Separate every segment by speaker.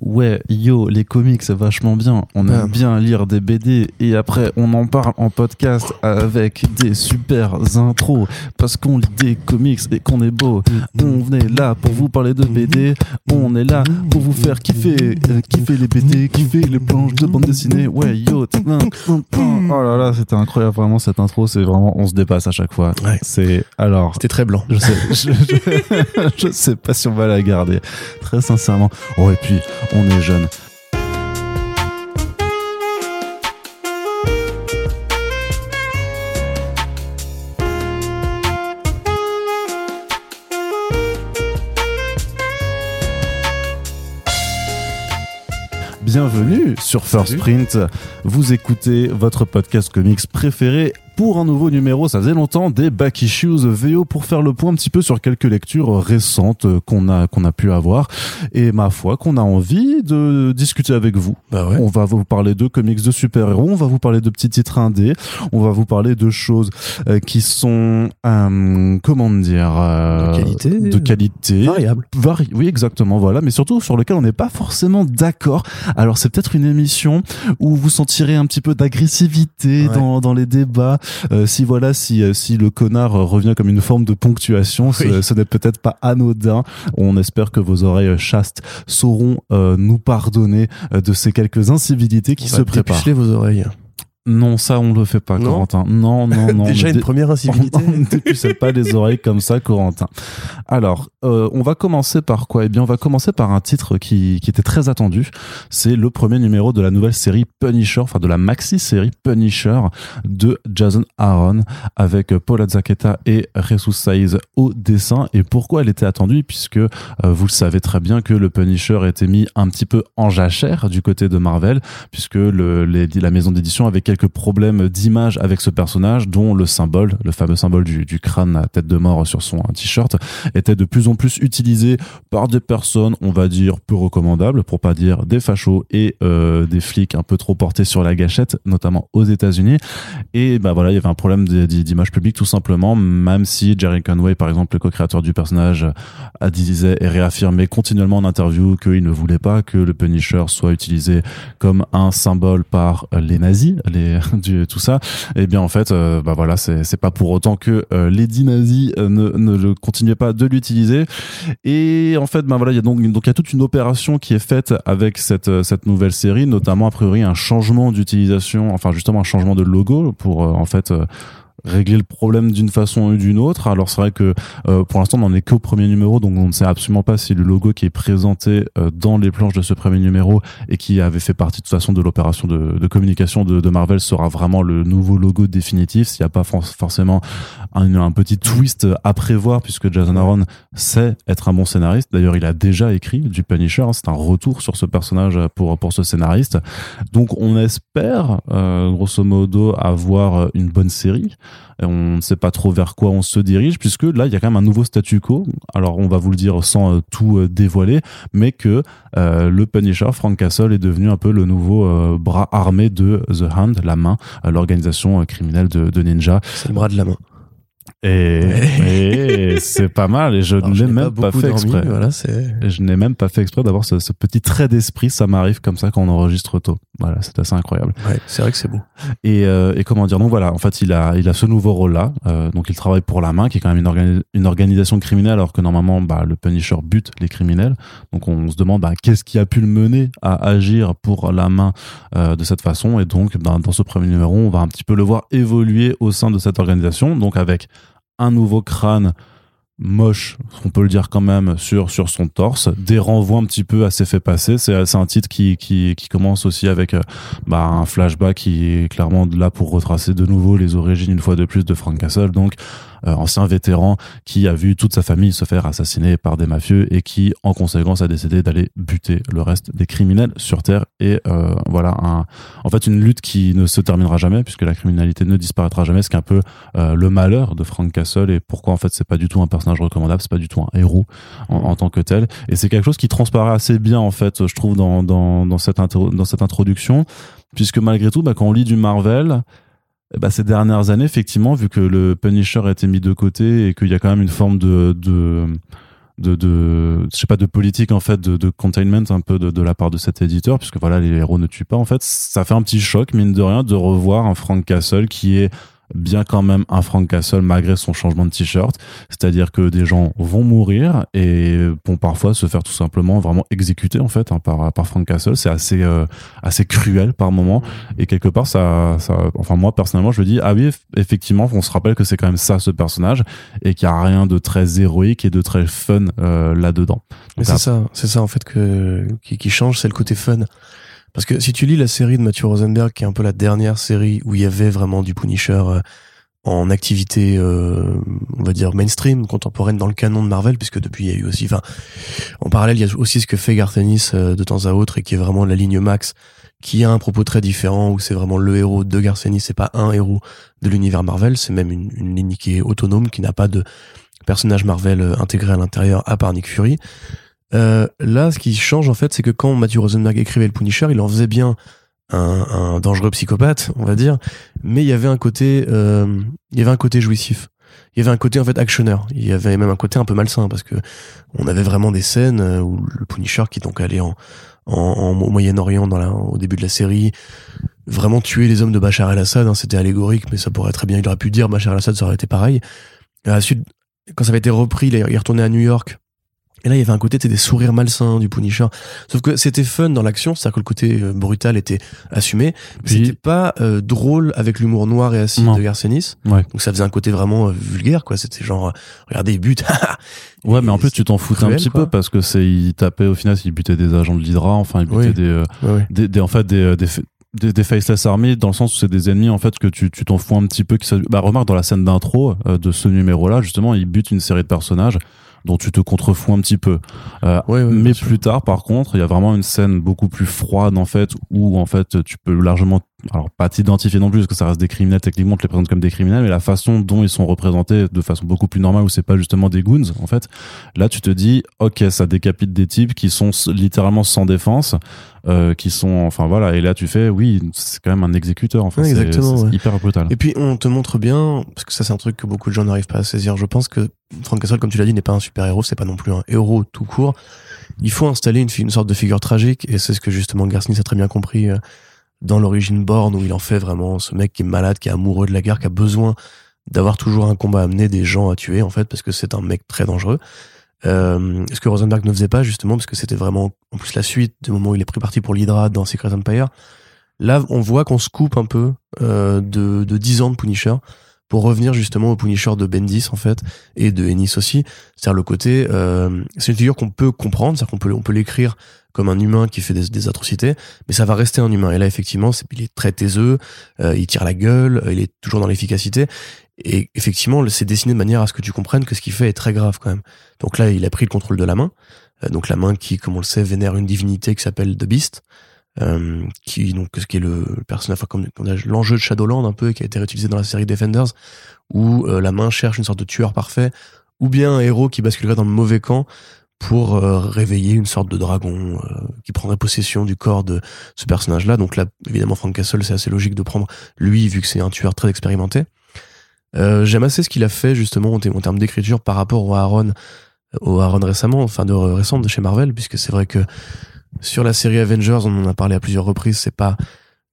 Speaker 1: ouais, yo, les comics, c'est vachement bien. On aime bien lire des BD et après, on en parle en podcast avec des super intros parce qu'on lit des comics et qu'on est beau. On est là pour vous parler de BD. On est là pour vous faire kiffer, euh, kiffer les BD, kiffer les planches de bande dessinée. Ouais, yo, oh là là, c'était incroyable, vraiment, cette intro. C'est vraiment, on se dépasse à chaque fois.
Speaker 2: Ouais.
Speaker 1: C'est, alors,
Speaker 2: C'était très blanc.
Speaker 1: je sais, je, je- je sais pas si on va la garder, très sincèrement. Oh, et puis, on est jeune. Bienvenue sur First. Print. Vous écoutez votre podcast comics préféré pour un nouveau numéro, ça faisait longtemps, des Back Issues VO pour faire le point un petit peu sur quelques lectures récentes qu'on a, qu'on a pu avoir. Et ma foi, qu'on a envie de discuter avec vous.
Speaker 2: Bah ouais.
Speaker 1: On va vous parler de comics de super-héros, on va vous parler de petits titres indés, on va vous parler de choses euh, qui sont, euh, comment dire, euh,
Speaker 2: De qualité.
Speaker 1: de qualité,
Speaker 2: Variable.
Speaker 1: Vari- oui, exactement, voilà, mais surtout sur lequel on n'est pas forcément d'accord. Alors, c'est peut-être une émission où vous sentirez un petit peu d'agressivité
Speaker 2: Ouais.
Speaker 1: dans, dans les débats. Euh, si voilà, si, euh, si le connard euh, revient comme une forme de ponctuation, ce,
Speaker 2: Oui.
Speaker 1: ce n'est peut-être pas anodin. On espère que vos oreilles chastes sauront euh, nous pardonner de ces quelques incivilités qui
Speaker 2: On
Speaker 1: se préparent.
Speaker 2: vos oreilles.
Speaker 1: Non, ça, on le fait pas,
Speaker 2: Non
Speaker 1: Corentin. Non, non, non.
Speaker 2: Déjà
Speaker 1: ne
Speaker 2: une première incivilité.
Speaker 1: on ne dépucelle pas les oreilles comme ça, Corentin. Alors, euh, on va commencer par quoi? Eh bien, on va commencer par un titre qui, qui était très attendu. C'est le premier numéro de la nouvelle série Punisher, enfin de la maxi-série Punisher de Jason Aaron avec Paul Azzaqueta et Jesus Saiz au dessin. Et pourquoi elle était attendue? Puisque euh, vous le savez très bien que le Punisher était mis un petit peu en jachère du côté de Marvel, puisque le, les- la maison d'édition avait quelques problèmes d'image avec ce personnage, dont le symbole, le fameux symbole du, crâne à tête de mort sur son t-shirt, était de plus en plus utilisé par des personnes, on va dire, peu recommandables, pour pas dire des fachos et euh, des flics un peu trop portés sur la gâchette, notamment aux États-Unis. Et bah voilà, il y avait un problème d'image publique tout simplement, même si Jerry Conway, par exemple, le co-créateur du personnage, a disait et réaffirmé continuellement en interview qu'il ne voulait pas que le Punisher soit utilisé comme un symbole par les nazis, les du, tout ça. Et bien en fait, euh, bah voilà, c'est c'est pas pour autant que euh, les nazis euh, ne, ne le continuaient pas de l'utiliser. Et en fait, ben voilà, il y a donc donc il y a toute une opération qui est faite avec cette cette nouvelle série, notamment a priori un changement d'utilisation, enfin justement un changement de logo pour en fait régler le problème d'une façon ou d'une autre. Alors c'est vrai que euh, pour l'instant on n'en est qu'au premier numéro, donc on ne sait absolument pas si le logo qui est présenté euh, dans les planches de ce premier numéro et qui avait fait partie de toute façon de l'opération de, communication de, Marvel sera vraiment le nouveau logo définitif. S'il n'y a pas for- forcément un, un petit twist à prévoir, puisque Jason Aaron sait être un bon scénariste. D'ailleurs, il a déjà écrit du Punisher. hein. C'est un retour sur ce personnage pour ce scénariste. Donc on espère, euh, grosso modo, avoir une bonne série. On ne sait pas trop vers quoi on se dirige, puisque là, il y a quand même un nouveau statu quo. Alors, on va vous le dire sans euh, tout euh, dévoiler, mais que le Punisher, Frank Castle, est devenu un peu le nouveau bras armé de The Hand, la main, l'organisation criminelle de, de Ninja.
Speaker 2: C'est le bras de la main.
Speaker 1: Et, et c'est pas mal, et je
Speaker 2: n'ai
Speaker 1: même pas, fait
Speaker 2: dormi,
Speaker 1: exprès.
Speaker 2: Voilà.
Speaker 1: Et je n'ai même pas fait exprès d'avoir ce, ce petit trait d'esprit, ça m'arrive comme ça quand on enregistre tôt. Voilà, c'est assez incroyable.
Speaker 2: Ouais, c'est vrai que c'est beau.
Speaker 1: Et, euh, et comment dire? Donc voilà en fait il a il a ce nouveau rôle là donc il travaille pour la main qui est quand même une, organi- une organisation criminelle alors que normalement bah, le Punisher bute les criminels donc on se demande bah, qu'est-ce qui a pu le mener à agir pour la main euh, de cette façon? Et donc bah, dans ce premier numéro on va un petit peu le voir évoluer au sein de cette organisation donc avec un nouveau crâne moche, on peut le dire quand même, sur, son torse, des renvois un petit peu à ses faits passés. C'est un titre qui, qui, commence aussi avec euh, bah, un flashback qui est clairement là pour retracer de nouveau les origines une fois de plus de Frank Castle, donc ancien vétéran qui a vu toute sa famille se faire assassiner par des mafieux et qui en conséquence a décidé d'aller buter le reste des criminels sur Terre. Et euh, voilà un, en fait une lutte qui ne se terminera jamais puisque la criminalité ne disparaîtra jamais, ce qui est un peu euh, le malheur de Frank Castle et pourquoi en fait c'est pas du tout un personnage recommandable, c'est pas du tout un héros en, en tant que tel. Et c'est quelque chose qui transparaît assez bien en fait je trouve dans, dans, dans, cette, dans cette introduction puisque malgré tout bah, quand on lit du Marvel ben, ces dernières années, effectivement, vu que le Punisher a été mis de côté et qu'il y a quand même une forme de, de, de, de je sais pas de politique en fait de, de containment un peu de, de la part de cet éditeur puisque voilà les héros ne tuent pas en fait. Ça fait un petit choc mine de rien de revoir un Frank Castle qui est bien quand même un Frank Castle malgré son changement de t-shirt. C'est-à-dire que des gens vont mourir et vont parfois se faire tout simplement vraiment exécuter en fait hein, par, par Frank Castle. C'est assez euh, assez cruel par moment et quelque part ça, ça enfin moi personnellement je me dis ah oui effectivement on se rappelle que c'est quand même ça ce personnage et qu'il y a rien de très héroïque et de très fun euh, là-dedans.
Speaker 2: C'est ça, c'est ça en fait que qui, qui change, c'est le côté fun. Parce que si tu lis la série de Matthew Rosenberg, qui est un peu la dernière série où il y avait vraiment du Punisher euh, en activité, euh, on va dire mainstream, contemporaine dans le canon de Marvel, puisque depuis il y a eu aussi, enfin, en parallèle, il y a aussi ce que fait Garth Ennis euh, de temps à autre et qui est vraiment la ligne Max, qui a un propos très différent où c'est vraiment le héros de Garth Ennis, c'est pas un héros de l'univers Marvel, c'est même une, une ligne qui est autonome, qui n'a pas de personnage Marvel intégré à l'intérieur à part Nick Fury. Euh, là, ce qui change en fait, c'est que quand Matthew Rosenberg écrivait le Punisher, il en faisait bien un, un dangereux psychopathe, on va dire, mais il y avait un côté, euh, il y avait un côté jouissif. Il y avait un côté en fait actionneur. Il y avait même un côté un peu malsain parce que on avait vraiment des scènes euh, où le Punisher qui est donc allé en, en, au Moyen-Orient dans la, au début de la série, vraiment tuer les hommes de Bachar el-Assad. Hein, C'était allégorique, mais ça pourrait très bien. Il aurait pu dire Bachar el-Assad, ça aurait été pareil. À la suite, quand ça avait été repris, il est retourné à New York et là, il y avait un côté, des sourires malsains du Punisher. Sauf que c'était fun dans l'action, c'est-à-dire que le côté euh, brutal était assumé. Mais c'était pas euh, drôle avec l'humour noir et acide de Garcenis.
Speaker 1: Ouais.
Speaker 2: Donc ça faisait un côté vraiment euh, vulgaire, quoi. C'était genre, regardez, il bute.
Speaker 1: ouais, mais en plus, tu t'en foutais un petit peu parce que c'est, il tapait, au final, il butait des agents de l'Hydra, enfin, il butait des, des, des, en fait, des, des, des, des faceless armies dans le sens où c'est des ennemis en fait que tu tu t'en fous un petit peu qui bah remarque dans la scène d'intro de ce numéro là justement il bute une série de personnages dont tu te contrefous un petit peu. Euh, mais plus tard, par contre, il y a vraiment une scène beaucoup plus froide en fait, où en fait tu peux largement, alors pas t'identifier non plus parce que ça reste des criminels techniquement, on te les présente comme des criminels, mais la façon dont ils sont représentés de façon beaucoup plus normale, où c'est pas justement des goons en fait. Là, tu te dis, ok, ça décapite des types qui sont littéralement sans défense. Euh, qui sont enfin voilà et là tu fais oui c'est quand même un exécuteur en fait c'est hyper brutal
Speaker 2: et puis on te montre bien parce que ça c'est un truc que beaucoup de gens n'arrivent pas à saisir je pense que Frank Castle comme tu l'as dit n'est pas un super héros c'est pas non plus un héros tout court il faut installer une, une sorte de figure tragique et c'est ce que justement Garcinis a très bien compris euh, dans l'origine Born où il en fait vraiment ce mec qui est malade qui est amoureux de la guerre qui a besoin d'avoir toujours un combat à amener des gens à tuer en fait parce que c'est un mec très dangereux euh, ce que Rosenberg ne faisait pas justement parce que c'était vraiment en plus la suite du moment où il est pris parti pour l'Hydra dans Secret Empire. Là, on voit qu'on se coupe un peu euh, de, de 10 ans de Punisher pour revenir justement au Punisher de Bendis en fait et de Ennis aussi. C'est-à-dire le côté, euh, c'est une figure qu'on peut comprendre, c'est-à-dire qu'on peut on peut l'écrire comme un humain qui fait des, atrocités, mais ça va rester un humain. Et là effectivement, c'est, il est très taiseux, euh, il tire la gueule, il est toujours dans l'efficacité. Et effectivement, c'est dessiné de manière à ce que tu comprennes que ce qu'il fait est très grave quand même. Donc là, il a pris le contrôle de la main. Euh, donc la main qui, comme on le sait, vénère une divinité qui s'appelle The Beast. Euh, qui donc ce qui est le, personnage enfin, comme, l'enjeu de Shadowland un peu qui a été réutilisé dans la série Defenders où euh, la main cherche une sorte de tueur parfait ou bien un héros qui basculerait dans le mauvais camp pour réveiller une sorte de dragon qui prendrait possession du corps de ce personnage là donc là évidemment Frank Castle c'est assez logique de prendre lui vu que c'est un tueur très expérimenté. Euh, j'aime assez ce qu'il a fait justement en, termes d'écriture par rapport au Aaron, au Aaron récemment, enfin de récent de chez Marvel, puisque c'est vrai que sur la série Avengers, on en a parlé à plusieurs reprises, c'est pas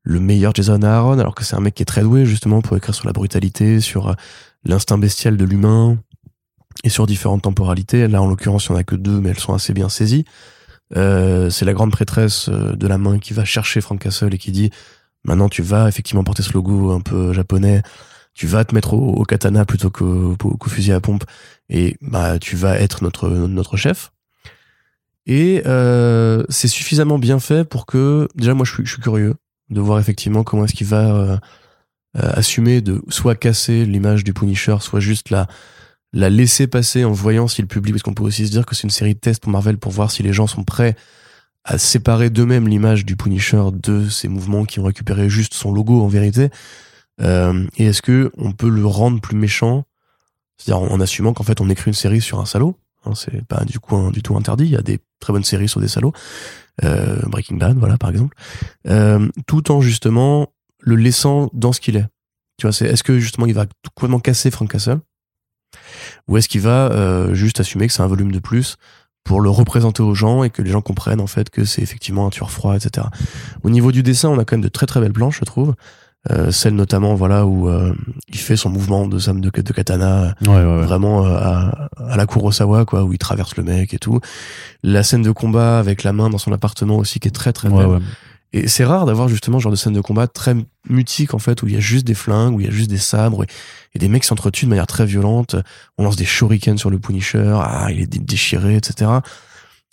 Speaker 2: le meilleur Jason Aaron, alors que c'est un mec qui est très doué justement pour écrire sur la brutalité, sur euh, l'instinct bestial de l'humain et sur différentes temporalités. Là, en l'occurrence, il n'y en a que deux, mais elles sont assez bien saisies. Euh, c'est la grande prêtresse de la main qui va chercher Frank Castle et qui dit maintenant tu vas effectivement porter ce logo un peu japonais tu vas te mettre au, katana plutôt qu'au fusil à pompe et bah tu vas être notre notre chef et euh, c'est suffisamment bien fait pour que déjà moi je suis, curieux de voir effectivement comment est-ce qu'il va euh, euh, assumer de soit casser l'image du Punisher soit juste la la laisser passer en voyant si le public parce qu'on peut aussi se dire que c'est une série de tests pour Marvel pour voir si les gens sont prêts à séparer d'eux-mêmes l'image du Punisher de ces mouvements qui ont récupéré juste son logo en vérité euh, et est-ce que on peut le rendre plus méchant, c'est-à-dire en, assumant qu'en fait on écrit une série sur un salaud, hein, c'est pas du coup du tout interdit. Il y a des très bonnes séries sur des salauds, euh, Breaking Bad, voilà par exemple, euh, tout en justement le laissant dans ce qu'il est. Tu vois, c'est est-ce que justement il va complètement casser Frank Castle? Ou est-ce qu'il va euh, juste assumer que c'est un volume de plus pour le représenter aux gens et que les gens comprennent en fait que c'est effectivement un tueur froid, etc. Au niveau du dessin, on a quand même de très très belles planches, je trouve. Euh, celle notamment voilà où euh, il fait son mouvement de de, de katana
Speaker 1: Ouais, ouais, ouais.
Speaker 2: vraiment euh, à, à la Kurosawa quoi où il traverse le mec et tout la scène de combat avec la main dans son appartement aussi qui est très très
Speaker 1: Ouais,
Speaker 2: belle
Speaker 1: ouais.
Speaker 2: Et c'est rare d'avoir justement ce genre de scène de combat très mutique en fait où il y a juste des flingues où il y a juste des sabres et, et des mecs s'entretuent de manière très violente on lance des shurikens sur le Punisher ah il est dé- déchiré etc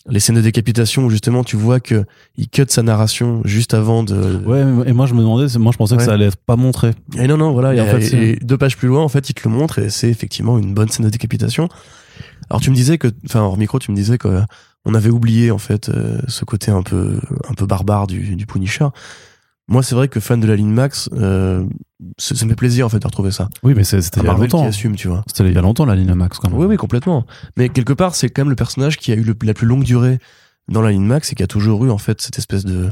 Speaker 2: les scènes de décapitation où justement tu vois que il cut sa narration juste avant de
Speaker 1: Ouais, et moi je me demandais, moi je pensais
Speaker 2: Ouais.
Speaker 1: que ça allait être pas montré.
Speaker 2: et non, non, voilà.
Speaker 1: Et
Speaker 2: Et,
Speaker 1: en fait,
Speaker 2: et- deux pages plus loin, en fait, il te le montre et c'est effectivement une bonne scène de décapitation. Alors tu me disais que, enfin, hors micro, tu me disais que on avait oublié en fait euh, ce côté un peu, un peu barbare du, du Punisher. Moi, c'est vrai que fan de la ligne Max, euh, ça, me fait plaisir en fait de retrouver ça.
Speaker 1: Oui, mais c'était il y a
Speaker 2: Marvel qui
Speaker 1: longtemps.
Speaker 2: assume, tu vois.
Speaker 1: C'était il y a longtemps la ligne Max quand même.
Speaker 2: Oui, oui, complètement. Mais quelque part, c'est quand même le personnage qui a eu le- la plus longue durée dans la ligne Max et qui a toujours eu en fait cette espèce de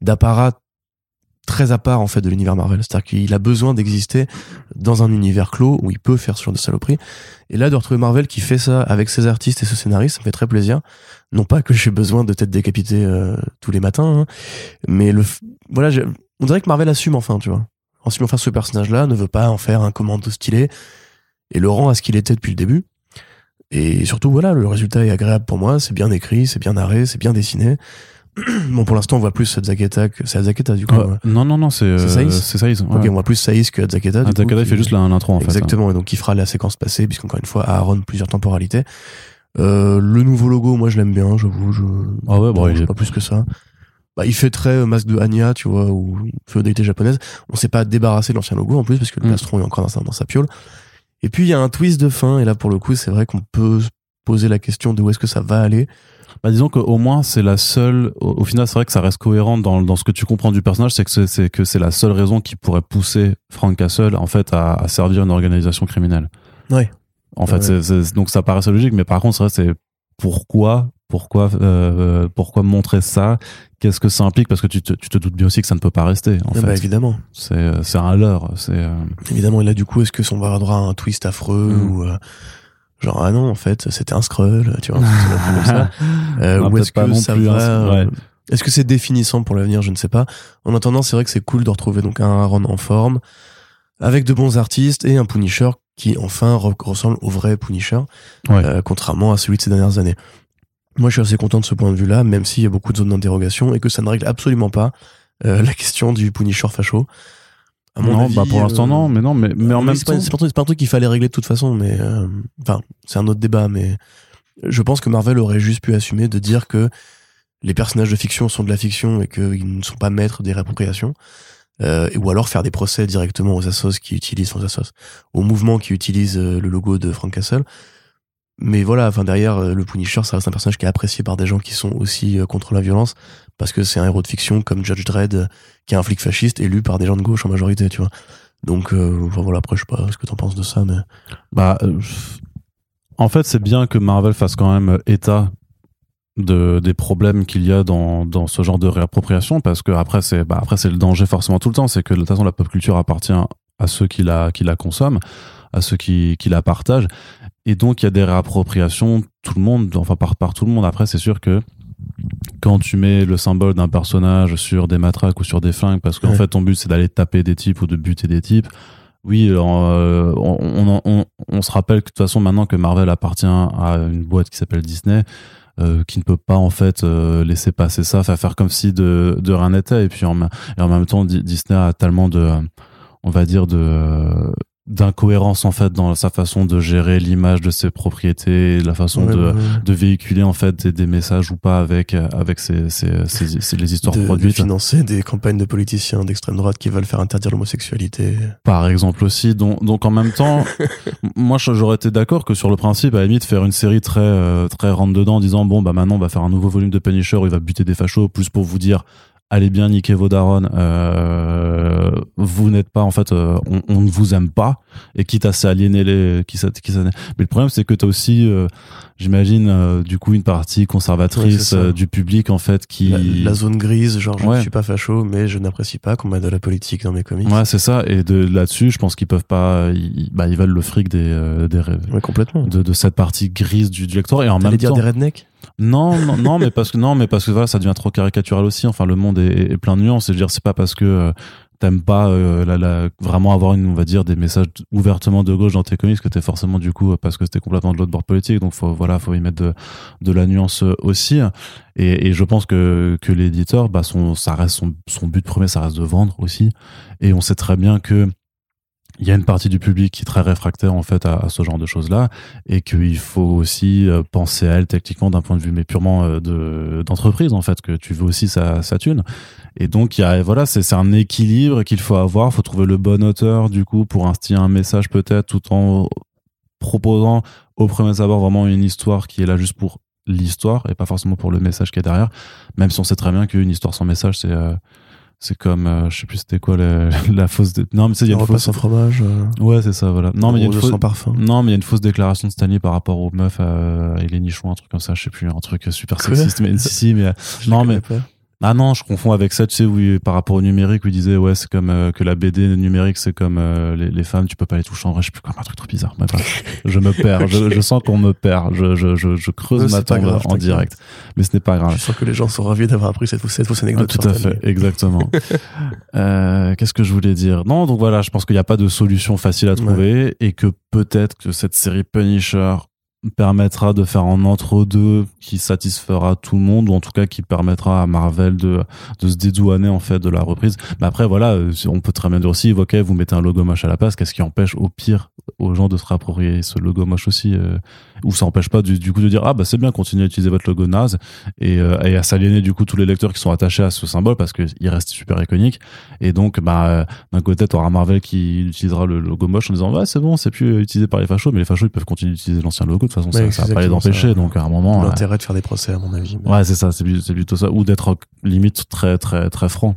Speaker 2: d'apparat très à part en fait de l'univers Marvel. C'est-à-dire qu'il a besoin d'exister dans un univers clos où il peut faire ce genre de saloperie. Et là, de retrouver Marvel qui fait ça avec ses artistes et ce scénariste, ça me fait très plaisir. Non pas que j'ai besoin de tête décapitée euh, tous les matins, hein, mais le, voilà, j'ai- on dirait que Marvel assume enfin, tu vois. Assume enfin ce personnage-là, ne veut pas en faire un commando stylé et le rend à ce qu'il était depuis le début. Et surtout, voilà, le résultat est agréable pour moi. C'est bien écrit, c'est bien narré, c'est bien dessiné. bon, pour l'instant, on voit plus Zaketa que c'est Zaketa du coup.
Speaker 1: Ouais.
Speaker 2: ouais.
Speaker 1: Non, non, non, c'est euh,
Speaker 2: C'est Saïs
Speaker 1: c'est Saïs.
Speaker 2: Ok, on voit plus Saïs que Zaketa. coup,
Speaker 1: Atakada, il fait juste l'intro en fait. hein.
Speaker 2: Exactement, et donc il fera la séquence passée, puisqu'encore une fois, Aaron plusieurs temporalités. Euh, le nouveau logo, moi je l'aime bien, j'avoue. Je...
Speaker 1: Ah ouais, bon, il est-
Speaker 2: pas plus que ça. Bah, il fait très euh, masque de Anya, tu vois, ou féodalité japonaise. On s'est pas débarrassé de l'ancien logo en plus, parce que le
Speaker 1: Mm.
Speaker 2: plastron est encore dans sa, dans sa piole. Et puis il y a un twist de fin, et là pour le coup, c'est vrai qu'on peut se poser la question de où est-ce que ça va aller.
Speaker 1: Bah, disons qu'au moins c'est la seule. Au, au final, c'est vrai que ça reste cohérent dans, dans ce que tu comprends du personnage, c'est que c'est- que c'est la seule raison qui pourrait pousser Frank Castle en fait à, à servir une organisation criminelle.
Speaker 2: Ouais.
Speaker 1: En fait,
Speaker 2: Ouais.
Speaker 1: donc ça paraissait logique, mais par contre, c'est vrai, c'est pourquoi, pourquoi, euh, pourquoi montrer ça? Qu'est-ce que ça implique? Parce que tu te, tu te doutes bien aussi que ça ne peut pas rester. En
Speaker 2: Eh bah,
Speaker 1: fait,
Speaker 2: évidemment.
Speaker 1: c'est c'est un leurre. C'est euh,
Speaker 2: Évidemment, et là du coup, est-ce que on va avoir droit à un twist affreux
Speaker 1: Mm.
Speaker 2: ou euh, genre ah non en fait c'était un scroll, tu vois, comme ça. Euh, ou est-ce que ça
Speaker 1: hein,
Speaker 2: va,
Speaker 1: c'est-
Speaker 2: euh,
Speaker 1: ouais.
Speaker 2: Est-ce que c'est définissant pour l'avenir Je ne sais pas. En attendant, c'est vrai que c'est cool de retrouver donc un Aaron en forme, avec de bons artistes et un Punisher qui enfin re- ressemble au vrai Punisher,
Speaker 1: Ouais.
Speaker 2: euh, contrairement à celui de ces dernières années. Moi, je suis assez content de ce point de vue-là, même s'il y a beaucoup de zones d'interrogation et que ça ne règle absolument pas euh, la question du Punisher facho. À mon
Speaker 1: non,
Speaker 2: avis,
Speaker 1: bah pour l'instant
Speaker 2: euh,
Speaker 1: non, mais non, mais mais en même temps,
Speaker 2: c'est pas, un truc- c'est pas un truc qu'il fallait régler de toute façon, mais euh, enfin, c'est un autre débat, mais je pense que Marvel aurait juste pu assumer de dire que les personnages de fiction sont de la fiction et qu'ils ne sont pas maîtres des réappropriations, euh, ou alors faire des procès directement aux assos qui utilisent, enfin, aux assos, aux mouvements qui utilisent euh, le logo de Frank Castle. Mais voilà, enfin derrière euh, le Punisher, ça reste un personnage qui est apprécié par des gens qui sont aussi euh, contre la violence, parce que c'est un héros de fiction comme Judge Dredd, euh, qui est un flic fasciste élu par des gens de gauche en majorité, tu vois. Donc euh, enfin, voilà, après je sais pas ce que t'en penses de ça, mais
Speaker 1: Bah, en fait, c'est bien que Marvel fasse quand même état de, des problèmes qu'il y a dans, dans ce genre de réappropriation, parce que après, c'est bah, après c'est le danger forcément tout le temps, c'est que de toute façon, la pop culture appartient à ceux qui la, qui la consomment, à ceux qui, qui la partagent, et donc il y a des réappropriations, tout le monde, enfin par, par tout le monde. Après, c'est sûr que quand tu mets le symbole d'un personnage sur des matraques ou sur des flingues, parce qu'en
Speaker 2: Ouais.
Speaker 1: fait, ton but c'est d'aller taper des types ou de buter des types, oui, euh, on, on, on, on se rappelle que de toute façon maintenant que Marvel appartient à une boîte qui s'appelle Disney, euh, qui ne peut pas en fait euh, laisser passer ça, faire comme si de, de rien n'était. Et puis en, et en même temps, Di- Disney a tellement de, euh, on va dire de d'incohérence en fait dans sa façon de gérer l'image de ses propriétés, la façon
Speaker 2: Ouais,
Speaker 1: de,
Speaker 2: ouais,
Speaker 1: de véhiculer en fait des, des messages ou pas avec avec ces, ces, ces- ces- les histoires
Speaker 2: de, de
Speaker 1: produites.
Speaker 2: financer des campagnes de politiciens d'extrême droite qui veulent faire interdire l'homosexualité.
Speaker 1: par exemple aussi. Donc, donc en même temps, moi j'aurais été d'accord que sur le principe, à la limite, faire une série très euh, très rentre dedans, en disant bon bah maintenant on va faire un nouveau volume de Punisher, où il va buter des fachos, plus pour vous dire allez bien niquer vos darons, euh, vous n'êtes pas en fait, euh, on, on, ne vous aime pas et quitte à s'aliéner les, qui, qui Mais le problème c'est que tu as aussi, euh, j'imagine, euh, du coup une partie conservatrice euh, du public en fait qui
Speaker 2: la, zone grise, genre je ne suis pas facho, mais je n'apprécie pas qu'on mette de la politique dans mes comics.
Speaker 1: Ouais, c'est ça. Et de là-dessus, je pense qu'ils peuvent pas, ils, bah, ils veulent le fric des, des
Speaker 2: ouais, complètement.
Speaker 1: De, de cette partie grise du, du lecteur et en même
Speaker 2: dire
Speaker 1: temps.
Speaker 2: des rednecks?
Speaker 1: Non, non, non, mais parce que non, mais parce que voilà, ça devient trop caricatural aussi. Enfin, le monde est, plein de nuances. Et je veux dire, c'est pas parce que euh, t'aimes pas euh, la, la, vraiment avoir une, on va dire, des messages ouvertement de gauche dans tes comics que t'es forcément du coup parce que c'était complètement de l'autre bord politique. Donc faut, voilà, faut y mettre de, de la nuance aussi. Et, et je pense que que l'éditeur, bah son, ça reste son, son but premier, ça reste de vendre aussi. Et on sait très bien que il y a une partie du public qui est très réfractaire en fait à, ce genre de choses là et qu'il faut aussi euh, penser à elle techniquement d'un point de vue mais purement euh, de d'entreprise en fait que tu veux aussi sa, sa thune. Et donc il y a voilà c'est c'est un équilibre qu'il faut avoir. Faut trouver le bon auteur du coup pour instiller un message peut-être tout en proposant au premier abord vraiment une histoire qui est là juste pour l'histoire et pas forcément pour le message qui est derrière même si on sait très bien qu'une histoire sans message c'est euh, c'est comme euh, je sais plus c'était quoi la, la fausse de... non mais c'est il y a une fausse
Speaker 2: sans fromage euh...
Speaker 1: ouais c'est ça voilà. Non mais il y a une fausse
Speaker 2: parfum.
Speaker 1: non mais il y a une fausse déclaration de Stanley par rapport aux meufs euh, et les nichons un truc comme ça je sais plus un truc super sexiste mais si si mais non mais pas. Ah non, je confonds avec ça, tu sais, oui, par rapport au numérique, où il disait, ouais, c'est comme euh, que la BD numérique, c'est comme euh, les, les, femmes, tu peux pas les toucher en vrai, je sais plus, comme un truc trop bizarre. Mais je me perds, je, je sens qu'on me perd, je, je, je, je creuse ma tombe en direct. Mais ce n'est pas grave.
Speaker 2: Je sens que les gens sont ravis d'avoir appris cette, cette fausse anecdote.
Speaker 1: Ah, tout à fait, exactement. euh, Qu'est-ce que je voulais dire? Non, donc voilà, je pense qu'il n'y a pas de solution facile à trouver ouais. et que peut-être que cette série Punisher permettra de faire un entre-deux qui satisfera tout le monde ou en tout cas qui permettra à Marvel de, de se dédouaner en fait de la reprise. Mais après voilà on peut très bien dire aussi ok vous mettez un logo moche à la place qu'est-ce qui empêche au pire aux gens de se réapproprier ce logo moche aussi euh, ou ça empêche pas du, du, coup de dire ah bah c'est bien continuez à utiliser votre logo naze et, euh, et à s'aliéner du coup tous les lecteurs qui sont attachés à ce symbole parce que il reste super iconique. Et donc bah d'un côté t'auras Marvel qui utilisera le logo moche en disant ouais c'est bon c'est plus utilisé par les fachos mais les fachos ils peuvent continuer d'utiliser l'ancien logo de toute façon
Speaker 2: ouais,
Speaker 1: ça, ça va pas les empêcher. Donc à un moment
Speaker 2: l'intérêt de faire des procès à mon avis
Speaker 1: mais... ouais c'est ça c'est plutôt ça. Ou d'être limite très très très franc.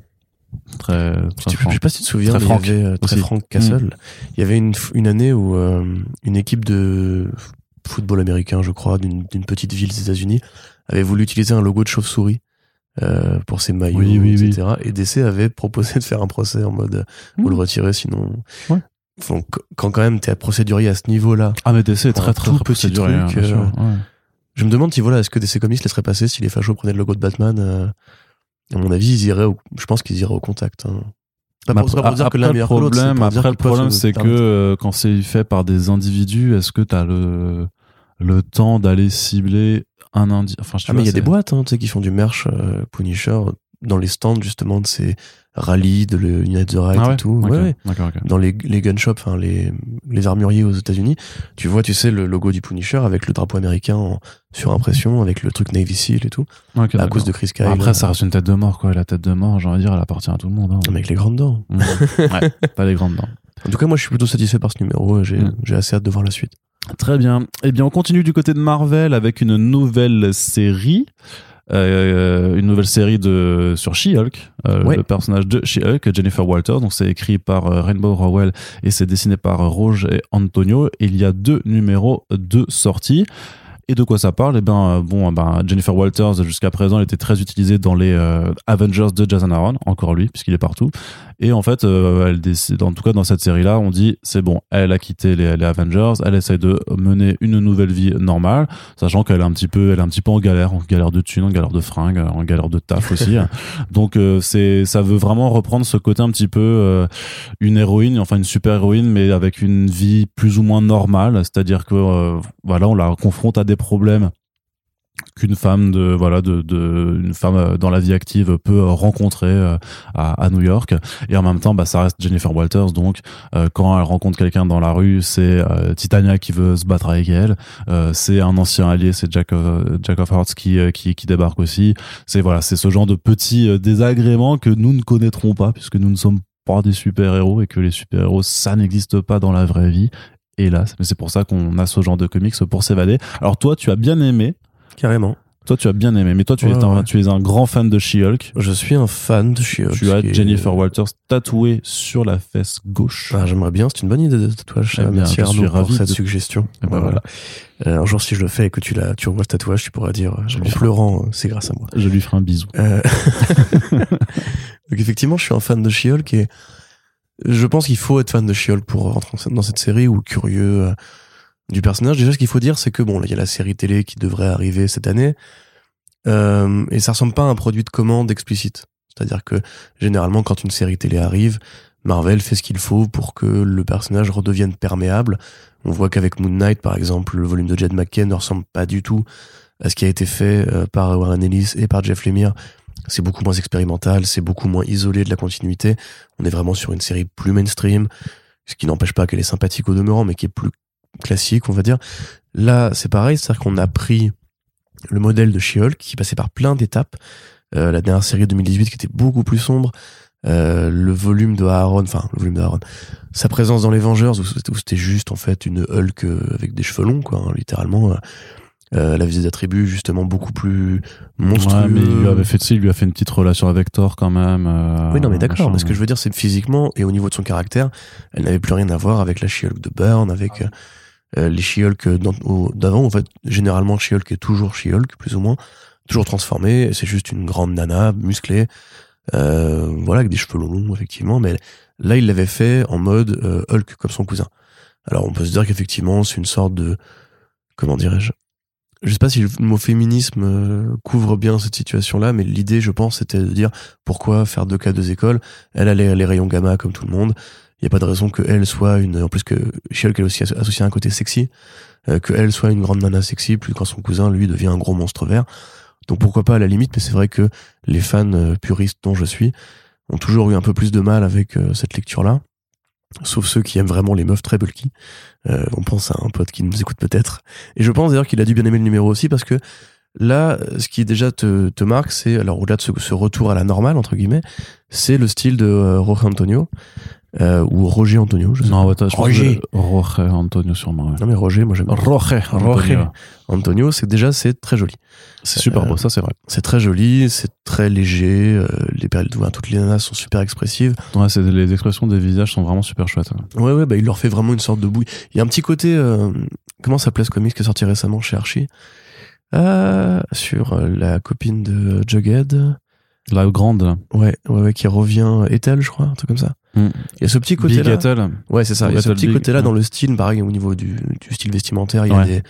Speaker 1: Très, très
Speaker 2: je sais pas si tu te souviens
Speaker 1: très
Speaker 2: mais il y avait euh, très Castle. Mmh. il y avait une, une année où euh, une équipe de football américain je crois d'une petite ville des États-Unis avait voulu utiliser un logo de chauve-souris euh, pour ses maillots
Speaker 1: oui, oui,
Speaker 2: etc oui. et DC avait proposé de faire un procès en mode mmh. vous le retirez sinon
Speaker 1: ouais.
Speaker 2: Donc, quand quand même t'es procédurier à ce niveau-là.
Speaker 1: Ah mais DC est très très, très
Speaker 2: petit truc.
Speaker 1: Hein,
Speaker 2: euh,
Speaker 1: ouais.
Speaker 2: Je me demande si voilà, est-ce que DC Comics laisserait passer si les fachos prenaient le logo de Batman euh, À mon avis, ils iraient. Au, je pense qu'ils iraient au contact. Hein.
Speaker 1: Pas pour, pas pour dire que l'un meilleur problème, que Après, le problème, c'est que euh, quand c'est fait par des individus, est-ce que t'as le le temps d'aller cibler un Enfin, je
Speaker 2: ah, mais il y a des boîtes, hein, qui font du merch euh, Punisher dans les stands justement de ces rallyes de le Unite the Right
Speaker 1: ah ouais?
Speaker 2: et tout.
Speaker 1: okay.
Speaker 2: Ouais,
Speaker 1: okay.
Speaker 2: Dans les, les gun shops, les, les armuriers aux États-Unis, tu vois, tu sais, le logo du Punisher avec le drapeau américain en surimpression, avec le truc Navy Seal et tout. à cause de Chris Kyle.
Speaker 1: Après, ça reste une tête de mort, quoi. La tête de mort, j'ai envie de dire, elle appartient à tout le monde. Hein.
Speaker 2: Mais avec les grandes dents.
Speaker 1: Mmh. ouais, pas les grandes dents.
Speaker 2: En tout cas, moi, je suis plutôt satisfait par ce numéro. J'ai mmh. assez hâte de voir la suite.
Speaker 1: Très bien. Eh bien, on continue du côté de Marvel avec une nouvelle série. Euh, une nouvelle série de sur She-Hulk, euh,
Speaker 2: ouais.
Speaker 1: le personnage de She-Hulk, Jennifer Walters. Donc c'est écrit par euh, Rainbow Rowell et c'est dessiné par Roge et Antonio. Et il y a deux numéros de sortie. Et de quoi ça parle? Eh bien, bon, ben, Jennifer Walters, jusqu'à présent, elle était très utilisée dans les euh, Avengers de Jason Aaron, encore lui, puisqu'il est partout. Et en fait, euh, elle décide, en tout cas dans cette série-là, on dit c'est bon, elle a quitté les, les, Avengers, elle essaie de mener une nouvelle vie normale, sachant qu'elle est un petit peu, elle est un petit peu en galère, en galère de thunes, en galère de fringues, en galère de taf aussi. Donc euh, c'est, ça veut vraiment reprendre ce côté un petit peu euh, une héroïne, enfin une super héroïne, mais avec une vie plus ou moins normale, c'est-à-dire que euh, voilà, on la confronte à des problèmes qu'une femme de voilà de, de une femme dans la vie active peut rencontrer euh, à, New York. Et en même temps bah ça reste Jennifer Walters donc euh, quand elle rencontre quelqu'un dans la rue c'est euh, Titania qui veut se battre avec elle. C'est un ancien allié c'est Jack of, Jack of Hearts qui, qui qui débarque aussi. C'est voilà c'est ce genre de petits désagréments que nous ne connaîtrons pas puisque nous ne sommes pas des super héros et que les super héros ça n'existe pas dans la vraie vie hélas. Mais c'est pour ça qu'on a ce genre de comics pour s'évader. Alors toi tu as bien aimé
Speaker 2: Carrément.
Speaker 1: Toi, tu as bien aimé, mais toi, tu,
Speaker 2: Ouais,
Speaker 1: es, un,
Speaker 2: ouais.
Speaker 1: tu es un grand fan de She-Hulk.
Speaker 2: Je suis un fan de She-Hulk.
Speaker 1: Tu as
Speaker 2: est-
Speaker 1: Jennifer Walters tatouée sur la fesse gauche.
Speaker 2: Ah, J'aimerais bien, c'est une bonne idée de tatouage.
Speaker 1: Eh bien,
Speaker 2: Merci
Speaker 1: je
Speaker 2: Arnaud
Speaker 1: suis
Speaker 2: pour cette
Speaker 1: de-
Speaker 2: suggestion.
Speaker 1: Eh ben voilà.
Speaker 2: Euh, un jour, si je le fais et que tu, l'as- tu revois ce tatouage, tu pourras dire euh, en pleurant, euh, c'est grâce à moi.
Speaker 1: Je lui ferai un bisou.
Speaker 2: Euh, Donc effectivement, je suis un fan de She-Hulk et je pense qu'il faut être fan de She-Hulk pour rentrer dans cette série ou curieux euh, du personnage. Déjà, ce qu'il faut dire, c'est que bon, il y a la série télé qui devrait arriver cette année euh, et ça ressemble pas à un produit de commande explicite. C'est-à-dire que généralement, quand une série télé arrive, Marvel fait ce qu'il faut pour que le personnage redevienne perméable. On voit qu'avec Moon Knight, par exemple, le volume de Jed McKay ne ressemble pas du tout à ce qui a été fait euh, par Warren Ellis et par Jeff Lemire. C'est beaucoup moins expérimental, c'est beaucoup moins isolé de la continuité. On est vraiment sur une série plus mainstream, ce qui n'empêche pas qu'elle est sympathique au demeurant, mais qui est plus classique, on va dire. Là, c'est pareil, c'est-à-dire qu'on a pris le modèle de She-Hulk qui passait par plein d'étapes. Euh, la dernière série 2018 qui était beaucoup plus sombre. Euh, le volume de Aaron, enfin le volume de Aaron, sa présence dans les Vengeurs où c'était juste en fait une Hulk euh, avec des cheveux longs, quoi, hein, littéralement. Euh, la visite d'attributs justement beaucoup plus monstrueux.
Speaker 1: Ouais, mais il lui avait fait, sais, il lui a fait une petite relation avec Thor quand même. euh,
Speaker 2: Oui, non, mais d'accord. Mais ce que je veux dire, c'est que physiquement et au niveau de son caractère, elle n'avait plus rien à voir avec la She-Hulk de Byrne, avec euh, les She-Hulk au- d'avant. En fait, généralement, She-Hulk est toujours She-Hulk, plus ou moins, toujours transformée. et C'est juste une grande nana musclée, euh, voilà, avec des cheveux longs, effectivement. Mais là, il l'avait fait en mode euh, Hulk, comme son cousin. Alors, on peut se dire qu'effectivement, c'est une sorte de, comment dirais-je? Je sais pas si le mot féminisme euh, couvre bien cette situation-là, mais l'idée, je pense, c'était de dire pourquoi faire deux cas, deux écoles. Elle a les, les rayons gamma comme tout le monde. Il n'y a pas de raison qu'elle soit une, en plus que She-Hulk elle aussi asso- associée à un côté sexy, euh, qu'elle soit une grande nana sexy, plus quand son cousin, lui, devient un gros monstre vert. Donc pourquoi pas à la limite, mais c'est vrai que les fans euh, puristes dont je suis ont toujours eu un peu plus de mal avec euh, cette lecture-là. Sauf ceux qui aiment vraiment les meufs très bulky. On pense à un pote qui nous écoute peut-être. Et je pense d'ailleurs qu'il a dû bien aimer le numéro aussi parce que là, ce qui déjà te, te marque, c'est, alors au-delà de ce, retour à la normale, entre guillemets, c'est le style de euh, Antonio, euh, ou Roger Antonio, je sais
Speaker 1: Non, pense
Speaker 2: Roger.
Speaker 1: que- Roger Antonio sûrement. ouais.
Speaker 2: Non mais Roger, moi j'aime bien.
Speaker 1: Roger
Speaker 2: Roger.
Speaker 1: Antonio.
Speaker 2: Antonio, c'est déjà c'est très joli.
Speaker 1: C'est super
Speaker 2: Euh,
Speaker 1: beau, ça c'est vrai.
Speaker 2: C'est très joli, c'est très léger. euh, les per- enfin, toutes les nanas sont super expressives.
Speaker 1: Ouais, c'est, les expressions des visages sont vraiment super chouettes. hein.
Speaker 2: Ouais ouais, bah il leur fait vraiment une sorte de bouille. Il y a un petit côté, euh, comment s'appelait ce comics qui est sorti récemment chez Archie? Euh, sur euh, la copine de Jughead.
Speaker 1: La grande, là.
Speaker 2: Ouais, ouais, ouais, qui revient Ethel, je crois, un truc comme ça.
Speaker 1: Mm.
Speaker 2: Il y a ce petit côté
Speaker 1: Big
Speaker 2: là. Ouais, c'est ça. Il y a ce petit
Speaker 1: Big,
Speaker 2: côté là
Speaker 1: ouais.
Speaker 2: dans le style, pareil au niveau du, du style vestimentaire. Il y a
Speaker 1: Ouais.
Speaker 2: des,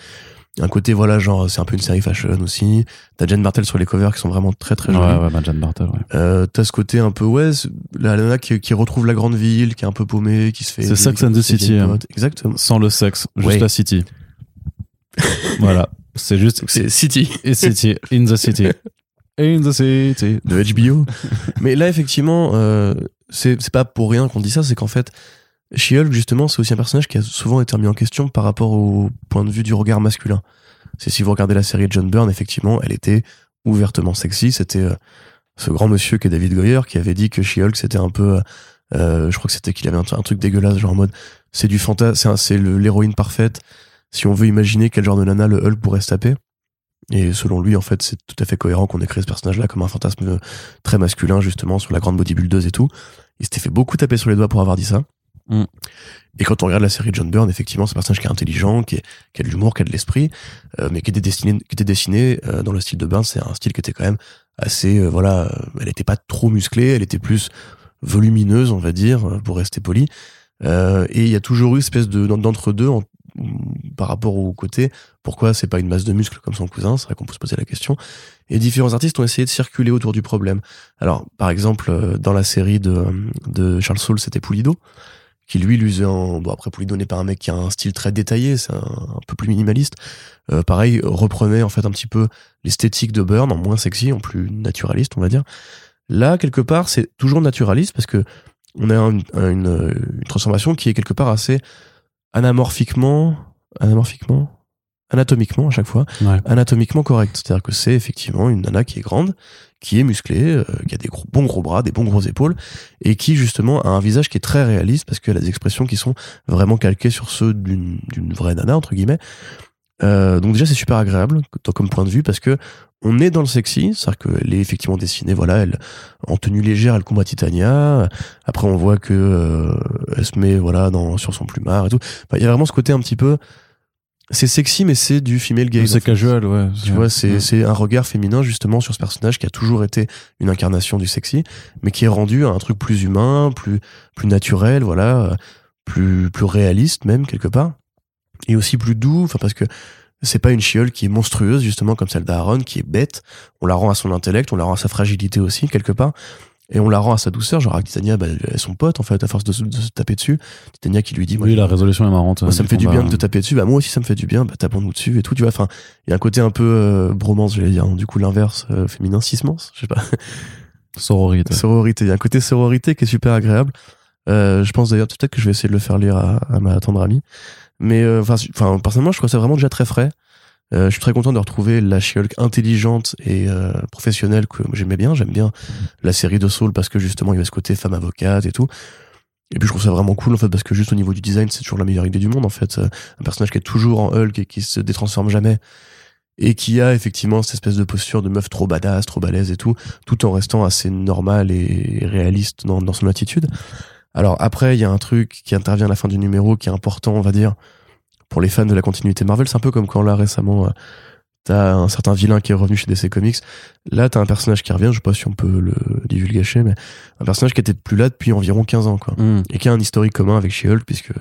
Speaker 2: un côté voilà genre c'est un peu une série fashion aussi. T'as Jen Martel sur les covers qui sont vraiment très très
Speaker 1: Ouais,
Speaker 2: jolis.
Speaker 1: ouais, bah, Jan Bartel, ouais.
Speaker 2: Euh, t'as ce côté un peu ouais, la nana qui, qui retrouve la grande ville, qui est un peu paumée, qui se fait.
Speaker 1: C'est Sex and the City, hein.
Speaker 2: Exactement.
Speaker 1: Sans le sexe, juste
Speaker 2: Ouais.
Speaker 1: la city. voilà. C'est juste.
Speaker 2: C'est City
Speaker 1: Et city. In the city. In the city.
Speaker 2: de HBO. Mais là effectivement, euh, c'est pas pour rien qu'on dit ça, c'est qu'en fait. She-Hulk, justement, c'est aussi un personnage qui a souvent été remis en question par rapport au point de vue du regard masculin. C'est si vous regardez la série de John Byrne, effectivement, elle était ouvertement sexy. C'était euh, ce grand monsieur qui est David Goyer qui avait dit que She-Hulk c'était un peu, euh, je crois que c'était qu'il avait un, truc dégueulasse, genre en mode c'est du fantasme, c'est l'héroïne parfaite. Si on veut imaginer quel genre de nana le Hulk pourrait se taper. Et selon lui, en fait, c'est tout à fait cohérent qu'on ait créé ce personnage-là comme un fantasme euh, très masculin, justement, sur la grande bodybuildeuse et tout. Il s'était fait beaucoup taper sur les doigts pour avoir dit ça.
Speaker 1: Mm.
Speaker 2: Et quand on regarde la série de John Byrne, effectivement, c'est un personnage qui est intelligent, qui, est, qui a de l'humour, qui a de l'esprit, euh, mais qui était destiné, qui était dessiné euh, dans le style de Byrne. C'est un style qui était quand même assez, euh, voilà, elle était pas trop musclée, elle était plus volumineuse, on va dire, pour rester poli. Et il y a toujours eu une espèce de d'entre deux en- par rapport au côté. Pourquoi c'est pas une masse de muscles comme son cousin C'est vrai qu'on peut se poser la question. Et différents artistes ont essayé de circuler autour du problème. Alors, par exemple, euh, dans la série de, de Charles Soule, c'était Poulido, qui lui, faisait un... Bon, après, Poulido n'est pas un mec qui a un style très détaillé, c'est un, peu plus minimaliste. Euh, pareil, reprenait en fait un petit peu l'esthétique de Burn, en moins sexy, en plus naturaliste, on va dire. Là, quelque part, c'est toujours naturaliste parce que on a une transformation qui est quelque part assez anamorphiquement, anamorphiquement, anatomiquement à chaque fois,
Speaker 1: Ouais.
Speaker 2: anatomiquement correct. C'est-à-dire que c'est effectivement une nana qui est grande, qui est musclée, euh, qui a des gros, bons gros bras, des bons gros épaules, et qui justement a un visage qui est très réaliste parce qu'elle a des expressions qui sont vraiment calquées sur ceux d'une d'une vraie nana entre guillemets. Euh, donc déjà c'est super agréable comme point de vue parce que on est dans le sexy, c'est-à-dire qu'elle est effectivement dessinée, voilà, elle en tenue légère, elle combat Titania. Après on voit que euh, elle se met voilà dans sur son plumard et tout. Il y a vraiment ce côté un petit peu c'est sexy mais c'est du female gaze.
Speaker 1: C'est casual, ouais.
Speaker 2: Tu vois, c'est c'est un regard féminin justement sur ce personnage qui a toujours été une incarnation du sexy, mais qui est rendu à un truc plus humain, plus plus naturel, voilà, plus plus réaliste même quelque part, et aussi plus doux. Enfin parce que c'est pas une chiole qui est monstrueuse justement comme celle d'Aaron, qui est bête. On la rend à son intellect, on la rend à sa fragilité aussi quelque part. Et on la rend à sa douceur. Genre avec Titania bah, elle est son pote en fait à force de, se taper dessus. Titania qui lui dit
Speaker 1: oui la résolution est marrante
Speaker 2: ça me fait du bien de te taper dessus. Bah moi aussi ça me fait du bien. Bah tapons-nous dessus et tout tu vois. Enfin il y a un côté un peu euh, bromance j'allais dire. Du coup l'inverse euh, féminin sismance je sais pas.
Speaker 1: Sororité.
Speaker 2: Sororité. Il y a un côté sororité qui est super agréable. Euh, je pense d'ailleurs peut-être que je vais essayer de le faire lire à, à ma tendre amie mais euh, enfin personnellement je trouve ça vraiment déjà très frais euh, je suis très content de retrouver la she intelligente et euh, professionnelle que j'aimais bien. J'aime bien la série de Soul parce que justement il y avait ce côté femme avocate et tout. Et puis je trouve ça vraiment cool en fait parce que juste au niveau du design c'est toujours la meilleure idée du monde en fait. Euh, un personnage qui est toujours en Hulk et qui se détransforme jamais et qui a effectivement cette espèce de posture de meuf trop badass, trop balèze et tout, tout en restant assez normal et réaliste dans son attitude. Alors après il y a un truc qui intervient à la fin du numéro qui est important on va dire pour les fans de la continuité Marvel. C'est un peu comme quand là récemment, euh, t'as un certain vilain qui est revenu chez DC Comics. Là, t'as un personnage qui revient, je sais pas si on peut le divulgacher, mais un personnage qui était plus là depuis environ 15 ans, quoi.
Speaker 1: Hmm.
Speaker 2: Et qui a un historique commun avec She-Hulk, puisque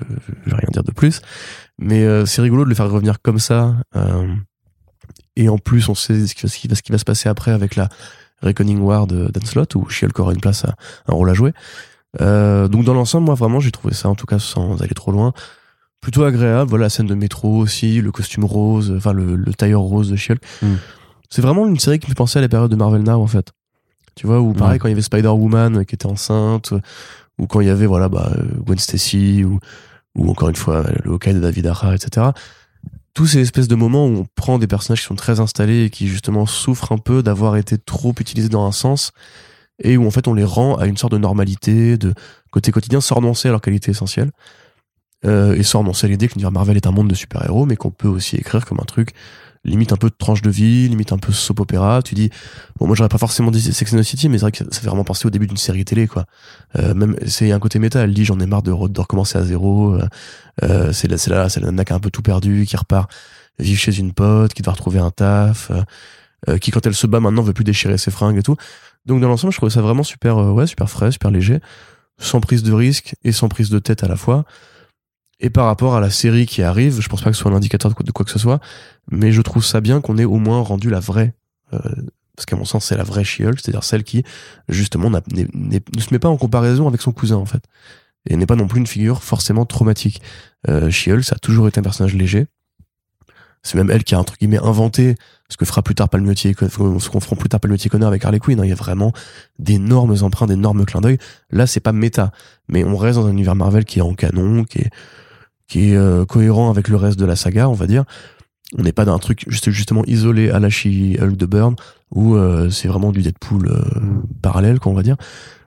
Speaker 2: je vais rien dire de plus. Mais euh, c'est rigolo de le faire revenir comme ça. Euh, et en plus, on sait ce qui, va, ce qui va se passer après avec la Reckoning War de d'Anslot, où She-Hulk aura une place, à, un rôle à jouer. Donc dans l'ensemble, moi vraiment, j'ai trouvé ça, en tout cas sans aller trop loin, plutôt agréable. Voilà, la scène de métro aussi, le costume rose, enfin le, le tailleur rose de Shield. Hmm. C'est vraiment une série qui me fait penser à la période de Marvel Now en fait. Tu vois, ou pareil quand il y avait Spider-Woman qui était enceinte, ou quand il y avait voilà bah, Gwen Stacy, ou, ou encore une fois le Hawkeye de David Aja, etc. Tous ces espèces de moments où on prend des personnages qui sont très installés et qui justement souffrent un peu d'avoir été trop utilisés dans un sens, et où en fait on les rend à une sorte de normalité, de côté quotidien, sans renoncer à leur qualité essentielle euh, et sans c'est l'idée que Marvel est un monde de super-héros, mais qu'on peut aussi écrire comme un truc limite un peu de tranche de vie, limite un peu soap opéra. Tu dis, bon, moi j'aurais pas forcément dit Sex and the City, mais c'est vrai que ça, fait vraiment penser au début d'une série télé, quoi. Euh, même, c'est un côté méta. Elle dit, j'en ai marre de, recommencer à zéro. Euh, euh c'est là, c'est là, c'est la nana qui a un peu tout perdu, qui repart vivre chez une pote, qui doit retrouver un taf, euh, euh, qui quand elle se bat maintenant veut plus déchirer ses fringues et tout. Donc dans l'ensemble, je trouvais ça vraiment super, ouais, super frais, super léger, sans prise de risque et sans prise de tête à la fois. Et par rapport à la série qui arrive, je pense pas que ce soit un indicateur de quoi, que ce soit, mais je trouve ça bien qu'on ait au moins rendu la vraie, euh, parce qu'à mon sens c'est la vraie she c'est-à-dire celle qui justement ne se met pas en comparaison avec son cousin en fait, et n'est pas non plus une figure forcément traumatique. Euh, ça a toujours été un personnage léger. C'est même elle qui a entre guillemets inventé ce que fera plus tard Palmiotti, ce qu'on fera plus tard Palmiotti Connor avec Harley Quinn. Hein. Il y a vraiment d'énormes emprunts, d'énormes clins d'œil. Là, c'est pas méta, mais on reste dans un univers Marvel qui est en canon, qui est qui est euh, cohérent avec le reste de la saga, on va dire. On n'est pas d'un truc juste justement isolé à la She-Hulk de Burn où euh, c'est vraiment du Deadpool euh, mm. parallèle, qu'on va dire.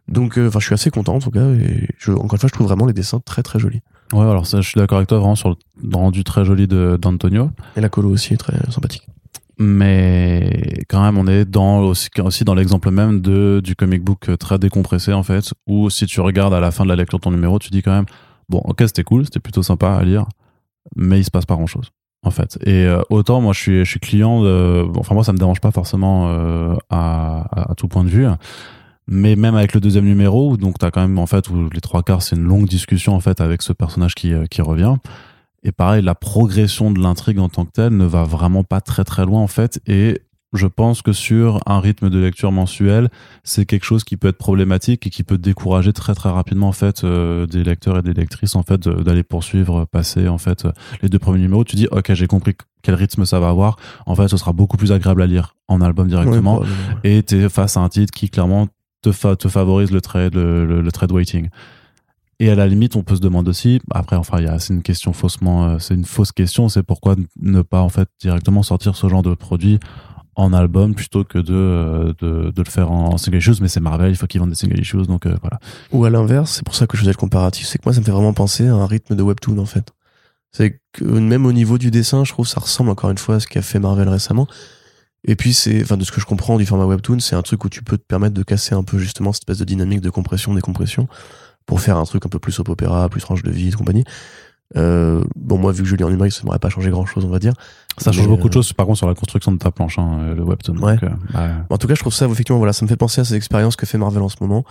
Speaker 2: Donc, enfin, je suis assez content en tout cas. Et je, encore une fois, je trouve vraiment les dessins très très jolis.
Speaker 1: Ouais, alors ça, je suis d'accord avec toi vraiment sur le rendu très joli d'Antonio.
Speaker 2: Et la colo aussi est très sympathique.
Speaker 1: Mais quand même, on est dans aussi, dans l'exemple même de du comic book très décompressé en fait, où si tu regardes à la fin de la lecture de ton numéro, tu dis quand même Bon, ok, c'était cool, c'était plutôt sympa à lire, mais il se passe pas grand chose en fait. Et euh, autant moi je suis je suis client de, enfin moi ça me dérange pas forcément euh, à, à, tout point de vue, mais même avec le deuxième numéro, donc t'as quand même en fait où les trois quarts c'est une longue discussion en fait avec ce personnage qui euh, qui revient. Et pareil, la progression de l'intrigue en tant que telle ne va vraiment pas très très loin en fait. Et je pense que sur un rythme de lecture mensuel, c'est quelque chose qui peut être problématique et qui peut décourager très très rapidement en fait euh, des lecteurs et des lectrices en fait d'aller poursuivre, passer en fait les deux premiers numéros. Tu dis ok j'ai compris quel rythme ça va avoir. En fait, ce sera beaucoup plus agréable à lire en album directement et t'es face à un titre qui clairement te, te favorise le trade le, le, trade waiting. Et à la limite, on peut se demander aussi, après, enfin, c'est une question faussement, euh, c'est une fausse question, c'est pourquoi ne pas, en fait, directement sortir ce genre de produit en album plutôt que de, euh, de, de le faire en single issues. Mais c'est Marvel il faut qu'ils vendent des single issues donc euh, voilà.
Speaker 2: Ou à l'inverse c'est pour ça que je faisais le comparatif c'est que moi ça me fait vraiment penser à un rythme de webtoon en fait. C'est que même au niveau du dessin, je trouve ça ressemble encore une fois à ce qu'a fait Marvel récemment. Et puis c'est, enfin de ce que je comprends du format webtoon, c'est un truc où tu peux te permettre de casser un peu justement cette espèce de dynamique de compression, décompression, pour faire un truc un peu plus op opéra, plus tranche de vie, et compagnie. Euh, bon moi vu que je lis en numérique, ça m'aurait pas changé grand chose, on va dire.
Speaker 1: Ça change beaucoup de
Speaker 2: euh,
Speaker 1: choses, par contre, sur la construction de ta planche, hein, le webtoon.
Speaker 2: Ouais.
Speaker 1: Euh, bah,
Speaker 2: En tout cas, je trouve ça effectivement, voilà, ça me fait penser à ces expériences que fait Marvel en ce moment.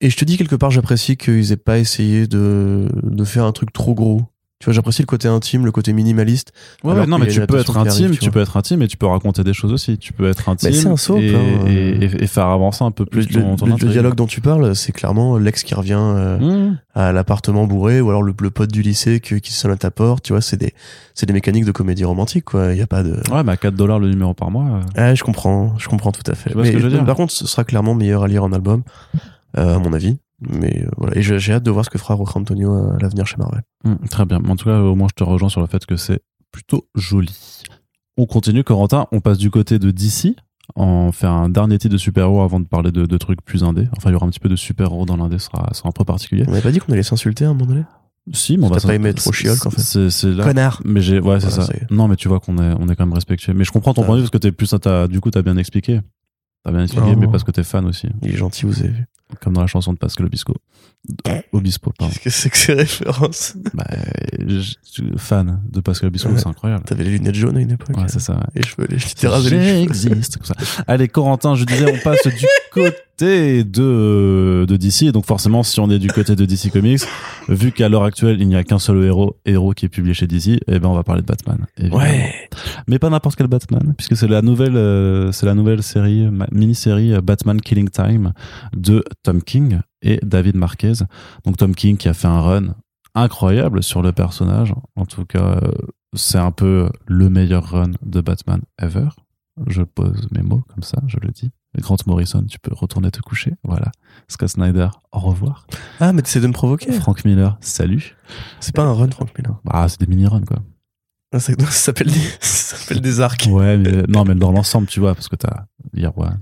Speaker 2: Et je te dis quelque part, j'apprécie qu'ils aient pas essayé de, de faire un truc trop gros. Tu vois, j'apprécie le côté intime, le côté minimaliste.
Speaker 1: Ouais, non, mais tu peux être intime,
Speaker 2: arrive, tu
Speaker 1: peux être intime et tu peux raconter des choses aussi. Tu peux être intime
Speaker 2: un soap,
Speaker 1: et,
Speaker 2: hein,
Speaker 1: et,
Speaker 2: euh.
Speaker 1: et- et faire avancer un peu plus
Speaker 2: le-
Speaker 1: ton, ton
Speaker 2: le- le dialogue dont tu parles, c'est clairement l'ex qui revient euh,
Speaker 1: Mmh.
Speaker 2: à l'appartement bourré, ou alors le, le pote du lycée qui, qui sonne à ta porte. Tu vois, c'est des, c'est des mécaniques de comédie romantique, quoi. Il y a pas de.
Speaker 1: Ouais, mais à 4 dollars le numéro par mois. euh,
Speaker 2: Ah, je comprends, je comprends tout à fait. Mais
Speaker 1: que je veux dire?
Speaker 2: par contre, ce sera clairement meilleur à lire en album, euh, à mon avis. Mais euh, voilà, et je- j'ai hâte de voir ce que fera Rocco Antonio à l'avenir chez Marvel.
Speaker 1: mmh, très bien. En tout cas, au moins, je te rejoins sur le fait que c'est plutôt joli. On continue, Corentin. On passe du côté de DC. On fait un dernier titre de super-héros avant de parler de, de trucs plus indés. Enfin, il y aura un petit peu de super-héros dans l'indé, ce sera, ce sera un peu particulier.
Speaker 2: On avait pas dit qu'on allait s'insulter à un moment donné?
Speaker 1: Si, mais on va
Speaker 2: pas aimé trop chiolque, en fait?
Speaker 1: C'est c'est là.
Speaker 2: Connard
Speaker 1: Mais j'ai, ouais, c'est
Speaker 2: Voilà,
Speaker 1: ça.
Speaker 2: ça.
Speaker 1: Non, mais tu vois qu'on est, on est quand même respectueux. Mais je comprends ton
Speaker 2: Ah.
Speaker 1: point de vue parce que t'es plus, t'as, du coup, t'as bien expliqué. T'as bien mais parce que t'es fan aussi.
Speaker 2: Il est gentil, vous avez vu.
Speaker 1: Comme dans la chanson de Pascal Obispo. Obispo, pardon.
Speaker 2: Qu'est-ce que c'est que ces références?
Speaker 1: Bah, je- fan de Pascal Obispo,
Speaker 2: Ouais.
Speaker 1: c'est incroyable.
Speaker 2: T'avais les lunettes jaunes à une époque
Speaker 1: Ouais, c'est ça.
Speaker 2: Les cheveux, les je rasé les cheveux.
Speaker 1: J'existe. comme ça. Allez, Corentin, je disais, on passe du côté de, de DC. Et donc, forcément, si on est du côté de DC Comics, vu qu'à l'heure actuelle, il n'y a qu'un seul héros, héros qui est publié chez DC, eh ben, on va parler de Batman. évidemment.
Speaker 2: Ouais.
Speaker 1: Mais pas n'importe quel Batman, puisque c'est la nouvelle, euh, c'est la nouvelle série, mini-série euh, Batman Killing Time de Tom King et David Marquez. Donc Tom King qui a fait un run incroyable sur le personnage. En tout cas, euh, c'est un peu le meilleur run de Batman ever. Je pose mes mots comme ça, je le dis. Grant Morrison, tu peux retourner te coucher. Voilà. Scott Snyder, au revoir.
Speaker 2: Ah, mais t'essaies de me provoquer.
Speaker 1: Frank Miller, salut.
Speaker 2: C'est pas un run, Frank Miller.
Speaker 1: Ah, c'est des mini-runs, quoi.
Speaker 2: Ah, ça, ça s'appelle des, arcs.
Speaker 1: Ouais, mais non, mais dans l'ensemble, tu vois, parce que t'as Year One,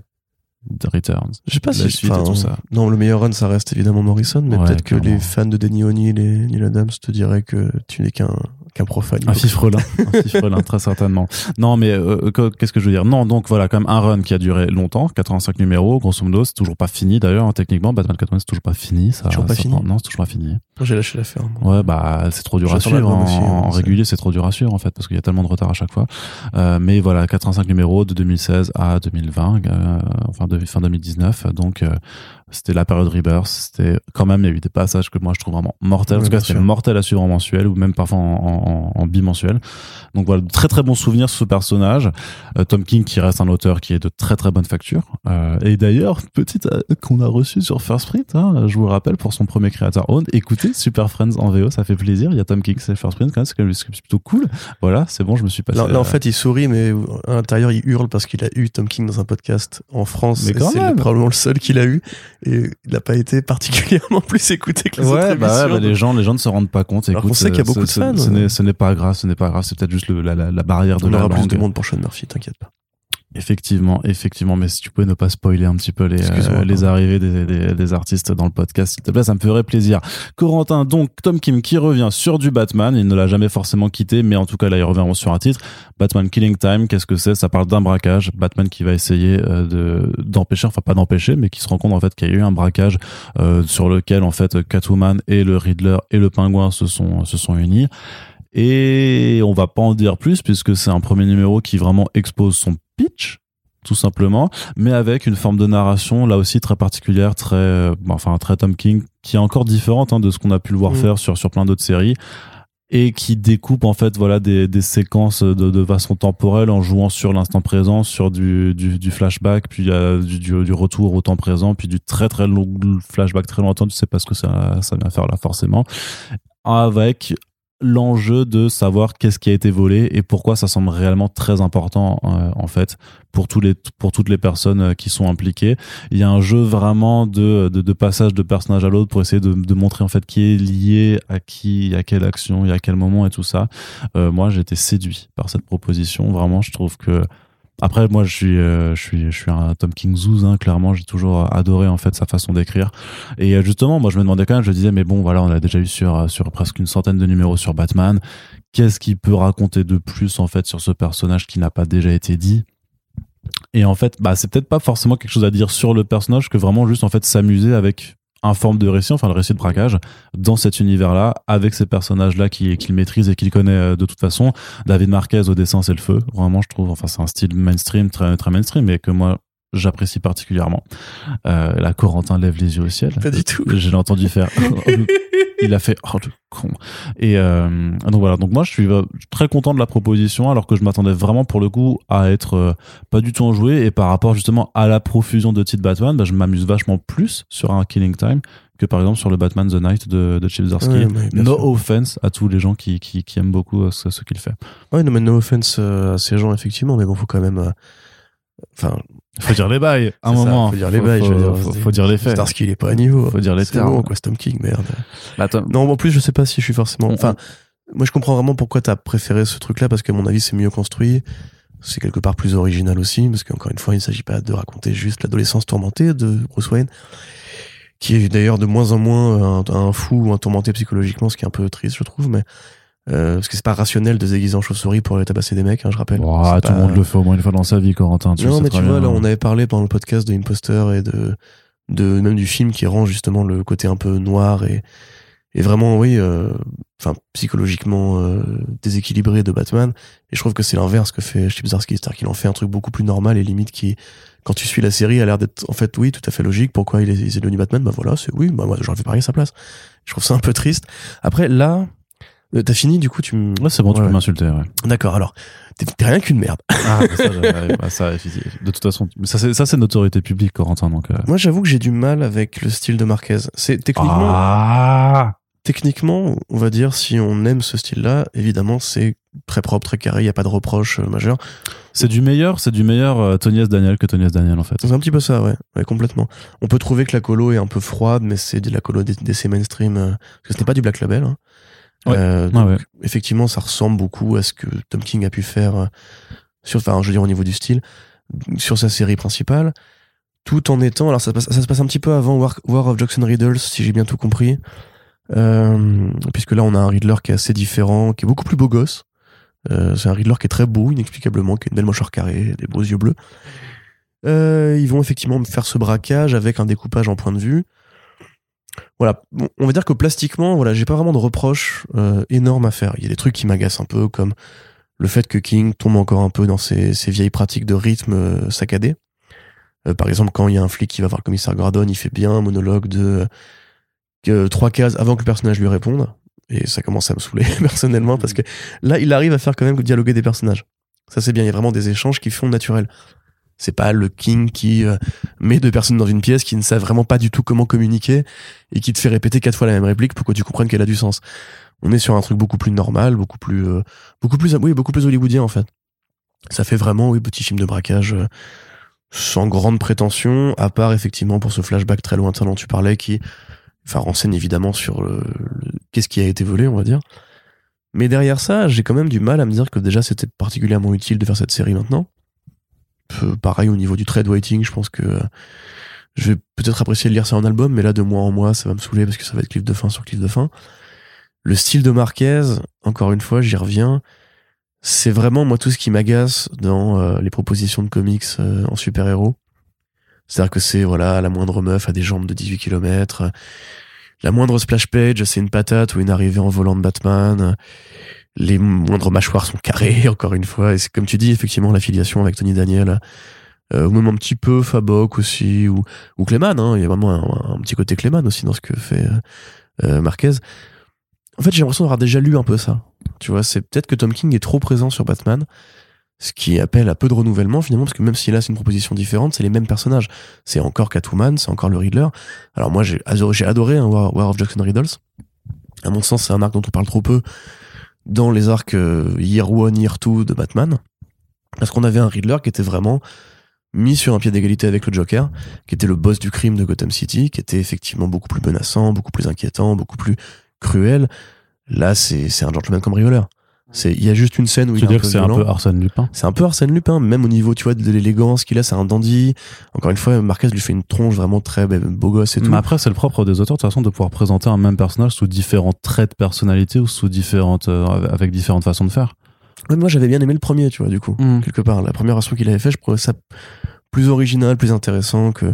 Speaker 1: The Returns.
Speaker 2: Je sais pas si
Speaker 1: suite et tout ça.
Speaker 2: Non, le meilleur run, ça reste évidemment Morrison, mais
Speaker 1: Ouais,
Speaker 2: peut-être que les fans de Danny O'Neill et Neil Adams te diraient que tu n'es qu'un qu'un profane.
Speaker 1: Un fifrelin, un fifrelin, très certainement. Non, mais euh, que- qu'est-ce que je veux dire? Non, donc voilà, quand même un run qui a duré longtemps, 85 numéros, grosso modo, c'est toujours pas fini d'ailleurs, hein, techniquement, Batman 80 c'est toujours pas fini. Ça,
Speaker 2: Toujours pas
Speaker 1: ça
Speaker 2: fini
Speaker 1: Non, c'est toujours pas fini.
Speaker 2: J'ai lâché l'affaire.
Speaker 1: Ouais, bah c'est trop dur à suivre. En,
Speaker 2: aussi,
Speaker 1: en
Speaker 2: c'est-
Speaker 1: régulier, c'est trop dur à suivre en fait, parce qu'il y a tellement de retard à chaque fois. Euh, mais voilà, 85 numéros de 2016 à 2020, euh, enfin de, fin 2019. Donc euh, c'était la période Rebirth. C'était quand même, il y a eu des passages que moi je trouve vraiment mortels. En tout cas, c'était mortel à suivre en mensuel ou même parfois en, en, en bimensuel. Donc voilà, très très bons souvenirs sur ce personnage. Euh, Tom King qui reste un auteur qui est de très très bonne facture. Euh, et d'ailleurs, petite euh, qu'on a reçu sur First Print, hein, je vous le rappelle, pour son premier créateur own. Écoutez, Super Friends en VO, ça fait plaisir. Il y a Tom King, c'est First Print quand même, c'est quand même- c'est plutôt cool. Voilà, c'est bon, je me suis passé.
Speaker 2: Là, là, en fait, il sourit, mais à l'intérieur, il hurle parce qu'il a eu Tom King dans un podcast en France.
Speaker 1: Mais
Speaker 2: c'est probablement le seul qu'il a eu. Et il n'a pas été particulièrement plus écouté que les autres
Speaker 1: bah, ouais, bah, les gens, les gens ne se rendent pas compte. Écoute,
Speaker 2: qu'on sait qu'il y a
Speaker 1: euh,
Speaker 2: beaucoup de fans.
Speaker 1: Ce, n'est- pas grave, ce n'est pas grave. C'est peut-être juste le- la, la, la barrière de
Speaker 2: On
Speaker 1: la
Speaker 2: aura plus
Speaker 1: langue.
Speaker 2: de monde pour Sean Murphy, t'inquiète pas.
Speaker 1: Effectivement, effectivement, mais si tu pouvais ne pas spoiler un petit peu les, euh, les arrivées des, des, des artistes dans le podcast, s'il te plaît, ça me ferait plaisir. Corentin, donc Tom Kim qui revient sur du Batman, il ne l'a jamais forcément quitté, mais en tout cas là il revient sur un titre. Batman Killing Time, qu'est-ce que c'est? Ça parle d'un braquage. Batman qui va essayer euh, de d'empêcher, enfin pas d'empêcher, mais qui se rend compte en fait qu'il y a eu un braquage euh, sur lequel en fait Catwoman et le Riddler et le Pingouin se sont se sont unis. Et on va pas en dire plus puisque c'est un premier numéro qui vraiment expose son pitch tout simplement, mais avec une forme de narration là aussi très particulière, très, euh, enfin très Tom King, qui est encore différente hein, de ce qu'on a pu le voir
Speaker 2: Mm.
Speaker 1: faire sur sur plein d'autres séries et qui découpe en fait voilà des, des séquences de, de façon temporelle en jouant sur l'instant présent, sur du, du, du flashback, puis euh, du, du, du retour au temps présent, puis du très très long flashback très lointain, tu sais pas ce que ça, ça vient faire là forcément, avec l'enjeu de savoir qu'est-ce qui a été volé et pourquoi ça semble réellement très important euh, en fait pour tous les pour toutes les personnes euh, qui sont impliquées. Il y a un jeu vraiment de de, de passage de personnage à l'autre pour essayer de, de montrer en fait qui est lié à qui à quelle action et à quel moment et tout ça. Euh, moi j'ai été séduit par cette proposition. Vraiment je trouve que Après, moi, je suis, euh, je suis, je suis un Tom King zouz, hein, clairement. J'ai toujours adoré en fait sa façon d'écrire. Et euh, justement, moi, je me demandais quand même, je disais, mais bon, voilà, on a déjà eu sur euh, sur presque une centaine de numéros sur Batman. Qu'est-ce qu'il peut raconter de plus en fait sur ce personnage qui n'a pas déjà été dit? Et en fait, bah, c'est peut-être pas forcément quelque chose à dire sur le personnage que vraiment juste en fait s'amuser avec un forme de récit, enfin le récit de braquage, dans cet univers-là, avec ces personnages-là qu'il maîtrise et qu'il connaît euh, de toute façon. David Marquez au dessin, c'est le feu. Vraiment, je trouve, enfin, c'est un style mainstream, très, très mainstream, mais que moi, j'apprécie particulièrement. Euh, là, Corentin lève les yeux au ciel.
Speaker 2: Pas du tout.
Speaker 1: Je l'ai entendu faire. il a fait oh le con et euh, donc voilà donc moi je suis euh, très content de la proposition alors que je m'attendais vraiment pour le coup à être euh, pas du tout enjoué et par rapport justement à la profusion de titres Batman bah, je m'amuse vachement plus sur un Killing Time que par exemple sur le Batman The Night de, de Chip Zdarsky no offense à tous les gens qui, qui, qui aiment beaucoup ce, ce qu'il fait
Speaker 2: ouais non mais no offense à ces gens effectivement mais bon faut quand même enfin
Speaker 1: faut dire les bails, à un moment.
Speaker 2: faut dire les bails,
Speaker 1: faut,
Speaker 2: je veux
Speaker 1: dire. Faut, dire les faits.
Speaker 2: Starsky, il est pas à niveau.
Speaker 1: Faut dire les
Speaker 2: termes. Bon, quoi, Storm King, merde. Bah, non, en plus, je sais pas si je suis forcément, enfin, moi, je comprends vraiment pourquoi t'as préféré ce truc-là, parce qu'à mon avis, c'est mieux construit. C'est quelque part plus original aussi, parce qu'encore une fois, il ne s'agit pas de raconter juste l'adolescence tourmentée de Bruce Wayne, qui est d'ailleurs de moins en moins un, un fou ou un tourmenté psychologiquement, ce qui est un peu triste, je trouve, mais euh, parce que c'est pas rationnel de se déguiser en chauve-souris pour aller tabasser des mecs, hein, je rappelle.
Speaker 1: Oh, tout le monde le fait au moins une fois dans sa vie, Corentin. Tu
Speaker 2: non, mais tu vois, là, on avait parlé pendant le podcast de Imposter et de, de même du film qui rend justement le côté un peu noir et, et vraiment, oui, euh, enfin psychologiquement euh, déséquilibré de Batman. Et je trouve que c'est l'inverse que fait Zdarsky, c'est-à-dire qu'il en fait un truc beaucoup plus normal et limite qui, quand tu suis la série, a l'air d'être en fait, oui, tout à fait logique. Pourquoi il est, il est devenu Batman? Bah voilà, c'est oui, bah moi j'aurais fait pareil à sa place. Je trouve ça un peu triste. Après, là, t'as fini, du coup, tu me.
Speaker 1: Ouais, c'est bon, tu peux m'insulter, ouais.
Speaker 2: D'accord, alors. T'es rien qu'une merde.
Speaker 1: Ah, bah ça, bah ça, de toute façon, ça c'est, ça c'est notoriété publique, Corentin, donc. Euh.
Speaker 2: Moi, j'avoue que j'ai du mal avec le style de Marquez. C'est techniquement.
Speaker 1: Ah
Speaker 2: techniquement, on va dire, si on aime ce style-là, évidemment, c'est très propre, très carré, il n'y a pas de reproche euh, majeur.
Speaker 1: C'est du meilleur, c'est du meilleur euh, Tony S. Daniel que Tony S. Daniel, en fait.
Speaker 2: C'est un petit peu ça, ouais. ouais. complètement. On peut trouver que la colo est un peu froide, mais c'est de la colo d'essai mainstream, euh, parce que ce n'est pas du Black Label. Hein. Euh, donc, effectivement, ça ressemble beaucoup à ce que Tom King a pu faire euh, sur, enfin, je veux dire au niveau du style, sur sa série principale, tout en étant, alors ça, ça se passe un petit peu avant War, War of Jackson Riddles, si j'ai bien tout compris, euh, puisque là on a un Riddler qui est assez différent, qui est beaucoup plus beau gosse. Euh, c'est un Riddler qui est très beau, inexplicablement, qui a une belle mâchoire carrée, des beaux yeux bleus. Euh, ils vont effectivement faire ce braquage avec un découpage en point de vue voilà, on va dire que plastiquement, voilà, j'ai pas vraiment de reproches euh, énormes à faire. Il y a des trucs qui m'agacent un peu, comme le fait que King tombe encore un peu dans ses, vieilles pratiques de rythme euh, saccadé. Euh, par exemple, quand il y a un flic qui va voir le commissaire Gordon, il fait bien un monologue de trois cases avant que le personnage lui réponde. Et ça commence à me saouler personnellement parce que là, il arrive à faire quand même dialoguer des personnages. Ça c'est bien, il y a vraiment des échanges qui font naturel. C'est pas le King qui euh, met deux personnes dans une pièce qui ne savent vraiment pas du tout comment communiquer et qui te fait répéter quatre fois la même réplique pour que tu comprennes qu'elle a du sens. On est sur un truc beaucoup plus normal, beaucoup plus, euh, beaucoup plus, oui, beaucoup plus hollywoodien en fait. Ça fait vraiment, oui, petit film de braquage euh, sans grande prétention, à part effectivement pour ce flashback très lointain dont tu parlais qui, enfin, renseigne évidemment sur le, qu'est-ce qui a été volé, on va dire. Mais derrière ça, j'ai quand même du mal à me dire que déjà c'était particulièrement utile de faire cette série maintenant pareil au niveau du trade waiting, je pense que je vais peut-être apprécier de lire ça en album, mais là de mois en mois, ça va me saouler parce que ça va être cliff de fin sur cliff de fin. Le style de Marquez, encore une fois, j'y reviens. C'est vraiment moi tout ce qui m'agace dans euh, les propositions de comics euh, en super-héros. C'est-à-dire que c'est voilà la moindre meuf a des jambes de 18 km, la moindre splash page c'est une patate ou une arrivée en volant de Batman les moindres mâchoires sont carrées, encore une fois. Et c'est comme tu dis, effectivement, l'affiliation avec Tony Daniel, euh, ou même un petit peu Fabok aussi, ou, ou Clayman, hein. il y a vraiment un, petit côté Clayman aussi dans ce que fait euh, euh, Marquez. En fait, j'ai l'impression d'avoir déjà lu un peu ça. Tu vois, c'est peut-être que Tom King est trop présent sur Batman, ce qui appelle à peu de renouvellement finalement, parce que même si là c'est une proposition différente, c'est les mêmes personnages. C'est encore Catwoman, c'est encore le Riddler. Alors moi, j'ai adoré, j'ai adoré hein, War, of Jackson Riddles. À mon sens, c'est un arc dont on parle trop peu dans les arcs euh, Year One, Year Two de Batman. Parce qu'on avait un Riddler qui était vraiment mis sur un pied d'égalité avec le Joker, qui était le boss du crime de Gotham City, qui était effectivement beaucoup plus menaçant, beaucoup plus inquiétant, beaucoup plus cruel. Là, c'est un gentleman cambrioleur. C'est, il y a juste une scène où
Speaker 1: Tu
Speaker 2: il est un peu
Speaker 1: c'est un peu Arsène Lupin?
Speaker 2: C'est un peu Arsène Lupin, même au niveau, tu vois, de l'élégance qu'il a, c'est un dandy. Encore une fois, Marquez lui fait une tronche vraiment très beau gosse et tout.
Speaker 1: Mais après, c'est le propre des auteurs, de toute façon, de pouvoir présenter un même personnage sous différents traits de personnalité ou sous différentes, euh, avec différentes façons de faire.
Speaker 2: Ouais, moi, j'avais bien aimé le premier, tu vois, du coup,
Speaker 1: Mm.
Speaker 2: quelque part. La première version qu'il avait fait, je trouvais ça plus original, plus intéressant que.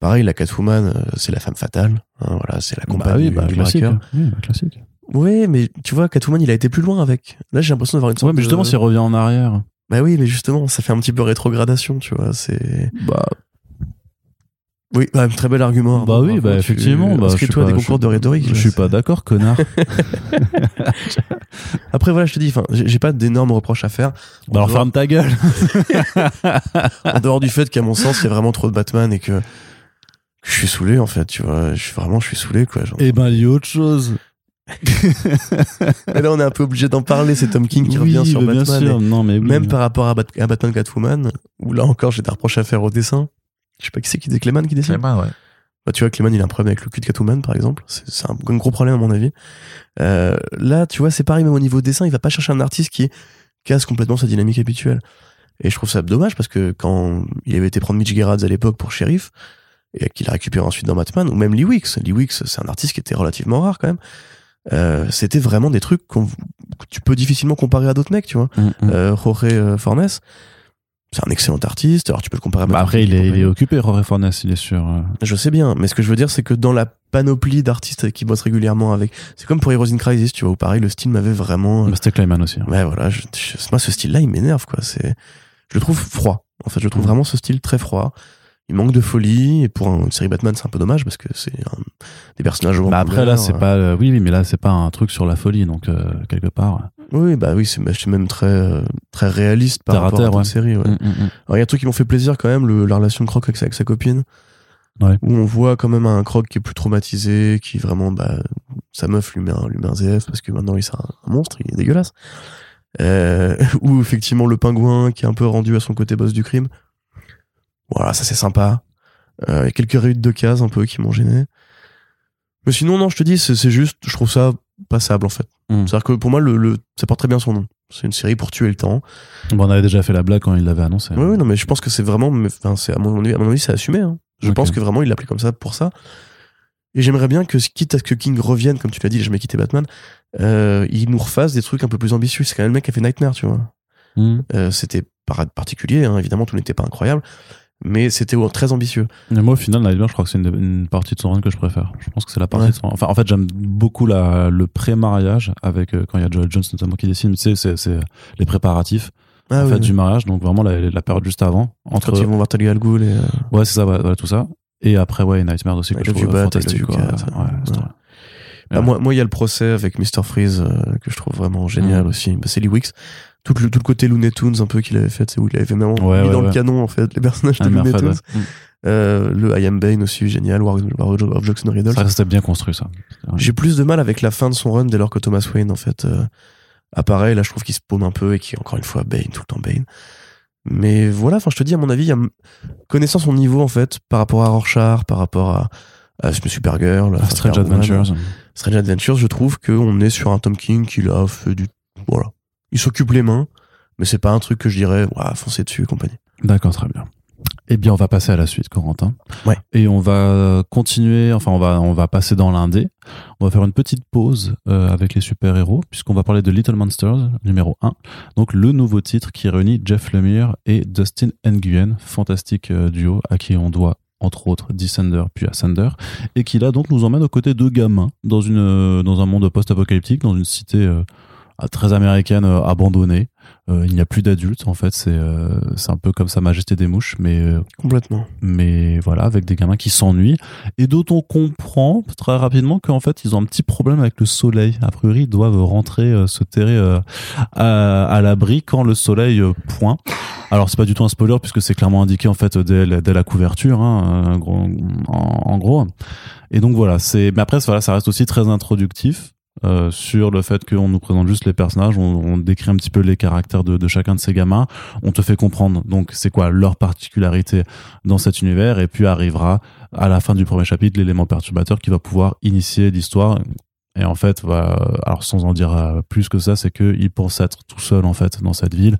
Speaker 2: Pareil, la Catwoman, euh, c'est la femme fatale. hein, voilà, c'est la compagne
Speaker 1: bah oui,
Speaker 2: du,
Speaker 1: bah,
Speaker 2: du
Speaker 1: classique.
Speaker 2: braqueur.
Speaker 1: Oui, bah, classique.
Speaker 2: Ouais, mais tu vois, Catwoman, il a été plus loin avec. Là, j'ai l'impression d'avoir une sorte
Speaker 1: Ouais, mais justement,
Speaker 2: de...
Speaker 1: s'il revient en arrière.
Speaker 2: Bah oui, mais justement, ça fait un petit peu rétrogradation, tu vois. C'est.
Speaker 1: Bah,
Speaker 2: Oui, bah, un très bel argument.
Speaker 1: bah oui, bah,
Speaker 2: tu-
Speaker 1: effectivement. Bah, je
Speaker 2: à
Speaker 1: pas-
Speaker 2: des
Speaker 1: je
Speaker 2: concours de rhétorique.
Speaker 1: Je suis pas d'accord, connard.
Speaker 2: Après, voilà, je te dis, enfin, j'ai pas d'énormes reproches à faire.
Speaker 1: bah, alors,
Speaker 2: dehors-
Speaker 1: ferme ta gueule.
Speaker 2: en dehors du fait qu'à mon sens, il y a vraiment trop de Batman et que, que je suis saoulé, en fait, tu vois. Je suis vraiment, je suis saoulé, quoi. genre.
Speaker 1: Eh ben, il y a autre chose.
Speaker 2: Et là, on est un peu obligé d'en parler. C'est Tom King qui
Speaker 1: oui,
Speaker 2: revient sur
Speaker 1: mais bien
Speaker 2: Batman.
Speaker 1: sûr. Non, mais oui.
Speaker 2: Même par rapport à, Bat- à Batman Catwoman, où là encore, j'ai des reproches à faire au dessin. Je sais pas qui c'est qui dit Clayman qui dessine.
Speaker 3: Clément, ouais.
Speaker 2: Bah, tu vois, Clayman, il a un problème avec le cul de Catwoman, par exemple. C'est un, un gros problème, à mon avis. Euh, là, tu vois, c'est pareil, même au niveau dessin, il va pas chercher un artiste qui casse complètement sa dynamique habituelle. Et je trouve ça dommage parce que quand il avait été prendre Mitch Gerrard à l'époque pour Sheriff, et qu'il a récupéré ensuite dans Batman, ou même Lee Wicks. Lee Wicks, c'est un artiste qui était relativement rare quand même. Euh, c'était vraiment des trucs qu'on- que tu peux difficilement comparer à d'autres mecs, tu vois.
Speaker 1: Mm, mm.
Speaker 2: Euh, Jorge euh, Fornes, c'est un excellent artiste. Alors tu peux le comparer à
Speaker 1: Bah, après, il est, il est occupé, Rory Fornes, il est sûr. euh.
Speaker 2: Je sais bien, mais ce que je veux dire, c'est que dans la panoplie d'artistes qui bossent régulièrement avec, c'est comme pour Heroes in Crisis, tu vois, où pareil, le style m'avait vraiment.
Speaker 1: C'était Clayman aussi. hein.
Speaker 2: Ouais, voilà, je- je- moi, ce style-là, il m'énerve, quoi. C'est, je le trouve froid. En fait, je trouve
Speaker 1: Mhm.
Speaker 2: vraiment ce style très froid. Il manque de folie, et pour un- une série Batman, c'est un peu dommage parce que c'est un- des personnages
Speaker 1: Bah après là c'est pas euh, oui oui mais là c'est pas un truc sur la folie donc euh, quelque part
Speaker 2: Oui, bah oui, c'est bah, même très, euh, très réaliste par
Speaker 1: Terre
Speaker 2: rapport à,
Speaker 1: terre, ouais.
Speaker 2: série, ouais.
Speaker 1: Mm, mm, mm.
Speaker 2: Alors, il y a un truc qui m'ont fait plaisir quand même, le, la relation de Croc avec, sa- avec sa copine.
Speaker 1: Ouais.
Speaker 2: Où on voit quand même un Croc qui est plus traumatisé, qui vraiment, bah, sa meuf lui met un, lui met un ZF parce que maintenant il c'est un, un monstre, il est dégueulasse. Euh, ou effectivement le pingouin qui est un peu rendu à son côté boss du crime. Voilà, ça c'est sympa. Euh, il y a quelques réuttes de cases un peu qui m'ont gêné. Mais sinon, non, je te dis, c'est juste, je trouve ça passable en fait.
Speaker 1: Mm.
Speaker 2: C'est-à-dire que pour moi, le, le, ça porte très bien son nom. C'est une série pour tuer le temps.
Speaker 1: Bon, on avait déjà fait la blague quand il l'avait annoncé.
Speaker 2: Oui, oui, non, mais je pense que c'est vraiment, enfin, c'est à mon avis, à mon avis, c'est assumé. hein. Je pense que vraiment, il l'a appelé comme ça pour ça. Et j'aimerais bien que, quitte à ce que King revienne, comme tu l'as dit, j'ai jamais quitté Batman, euh, il nous refasse des trucs un peu plus ambitieux. C'est quand même le mec qui a fait Nightmare, tu vois.
Speaker 1: Mm.
Speaker 2: Euh, c'était par- particulier, hein, évidemment, tout n'était pas incroyable, mais c'était très ambitieux.
Speaker 1: Mais moi au final Nightmare je crois que c'est une, une partie de son run que je préfère. Je pense que c'est la partie
Speaker 2: Ouais.
Speaker 1: de son enfin en fait j'aime beaucoup la, le pré-mariage avec euh, quand il y a Joel Jones notamment qui dessine tu sais c'est les préparatifs
Speaker 2: Ah,
Speaker 1: en
Speaker 2: oui,
Speaker 1: fait
Speaker 2: oui.
Speaker 1: du mariage donc vraiment la, la période juste avant entre
Speaker 2: Quand ils vont voir Talia Al Ghul et, euh,
Speaker 1: ouais c'est ça voilà, tout ça et après ouais Nightmare aussi que je trouve
Speaker 2: Bat,
Speaker 1: fantastique quoi. Ouais.
Speaker 2: Bah, moi, moi, il y a le procès avec Mr. Freeze euh, que je trouve vraiment génial aussi. Bah, c'est Lee Wicks. Tout le, tout le côté Looney Tunes un peu qu'il avait fait, c'est où il avait vraiment
Speaker 1: Ouais,
Speaker 2: mis
Speaker 1: ouais,
Speaker 2: dans le canon en fait les personnages de
Speaker 1: Ah,
Speaker 2: Looney Tunes. Euh, le I Am Bane aussi génial, War, War of Jackson Riddle.
Speaker 1: ça c'était bien construit ça.
Speaker 2: J'ai plus de mal avec la fin de son run dès lors que Thomas Wayne en fait euh, apparaît. Là, je trouve qu'il se paume un peu et qu'il est encore une fois Bane tout le temps Bane. Mais voilà, enfin, je te dis à mon avis, il y a connaissant son niveau en fait par rapport à Rorschach, par rapport à, à Supergirl, à
Speaker 1: Strange Adventures
Speaker 2: Strange Adventures, je trouve qu'on est sur un Tom King qui a fait du. Voilà. Il s'occupe les mains, mais c'est pas un truc que je dirais, ouais, foncez dessus et compagnie.
Speaker 1: D'accord, très bien. Eh bien, on va passer à la suite, Corentin.
Speaker 2: Ouais.
Speaker 1: Et on va continuer, enfin, on va, on va passer dans l'indé. On va faire une petite pause euh, avec les super-héros, puisqu'on va parler de Little Monsters, numéro 1. Donc, le nouveau titre qui réunit Jeff Lemire et Dustin Nguyen, fantastique euh, duo à qui on doit entre autres Descender puis Ascender et qui là donc nous emmène aux côtés de gamins dans une euh, dans un monde post-apocalyptique dans une cité euh, très américaine euh, abandonnée. Euh, il n'y a plus d'adultes en fait. C'est euh, c'est un peu comme sa majesté des mouches mais euh,
Speaker 2: Complètement.
Speaker 1: mais voilà avec des gamins qui s'ennuient. Et dont on comprend très rapidement qu'en fait ils ont un petit problème avec le soleil. A priori ils doivent rentrer euh, se terrer euh, à, à l'abri quand le soleil euh, pointe. Alors c'est pas du tout un spoiler puisque c'est clairement indiqué en fait dès, la- dès la couverture hein, en, en gros. Et donc voilà c'est mais après voilà ça reste aussi très introductif euh, sur le fait qu'on nous présente juste les personnages, on, décrit un petit peu les caractères de, chacun de ces gamins, on te fait comprendre donc c'est quoi leur particularité dans cet univers et puis arrivera à la fin du premier chapitre l'élément perturbateur qui va pouvoir initier l'histoire Et en fait, bah, alors sans en dire euh, plus que ça, c'est qu'ils pensent être tout seuls en fait dans cette ville.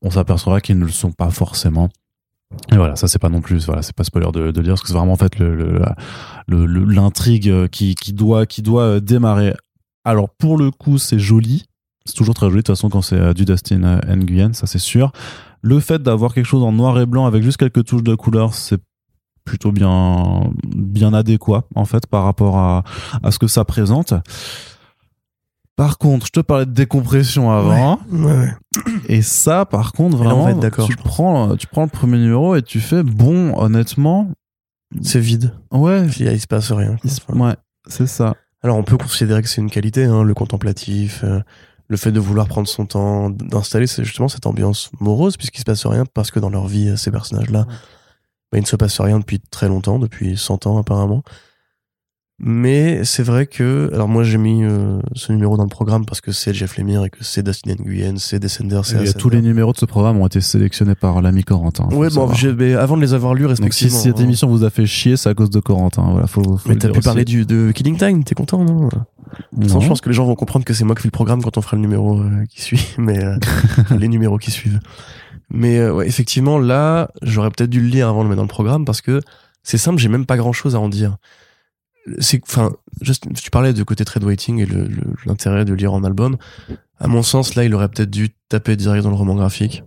Speaker 1: On s'apercevra qu'ils ne le sont pas forcément. Et voilà, ça c'est pas non plus, voilà, c'est pas spoiler de, de dire parce que c'est vraiment en fait le, le, le- le- l'intrigue euh, qui, qui doit qui doit euh, démarrer. Alors pour le coup, c'est joli, c'est toujours très joli de toute façon quand c'est euh, du Dustin euh, Nguyen, ça c'est sûr. Le fait d'avoir quelque chose en noir et blanc avec juste quelques touches de couleur, c'est plutôt bien bien adéquat en fait par rapport à, à ce que ça présente. Par contre, je te parlais de décompression avant.
Speaker 2: Ouais, ouais.
Speaker 1: Et ça, par contre,
Speaker 2: là,
Speaker 1: vraiment, tu prends, tu prends le premier numéro et tu fais bon, honnêtement,
Speaker 2: C'est vide.
Speaker 1: ouais,
Speaker 2: Il, il se passe rien.
Speaker 1: se- ouais, c'est ça.
Speaker 2: Alors on peut considérer que c'est une qualité, hein, le contemplatif, euh, le fait de vouloir prendre son temps, d'installer justement cette ambiance morose, puisqu'il se passe rien, parce que dans leur vie, euh, ces personnages-là, bah, il ne se passe rien depuis très longtemps, depuis 100 ans apparemment. Mais c'est vrai que, alors moi j'ai mis euh, ce numéro dans le programme parce que c'est Jeff Lemire et que c'est Dustin Nguyen, c'est Descender, c'est
Speaker 1: Et tous les numéros de ce programme ont été sélectionnés par l'ami Corentin.
Speaker 2: Ouais, bon, j'ai- mais avant de les avoir lus
Speaker 1: Donc si
Speaker 2: respectivement.
Speaker 1: cette
Speaker 2: hein.
Speaker 1: émission vous a fait chier, c'est à cause de Corentin. Voilà, faut, faut
Speaker 2: Mais t'as pu
Speaker 1: aussi.
Speaker 2: parler du, de Killing Time, t'es content, non?
Speaker 1: Non.
Speaker 2: je pense que les gens vont comprendre que c'est moi qui fais le programme quand on fera le numéro euh, qui suit, mais euh, les numéros qui suivent. Mais euh, ouais, effectivement, là, j'aurais peut-être dû le lire avant de le mettre dans le programme parce que c'est simple, j'ai même pas grand-chose à en dire. C'est, enfin, tu parlais de côté trade waiting et l'intérêt de lire en album. À mon sens, là, il aurait peut-être dû taper direct dans le roman graphique.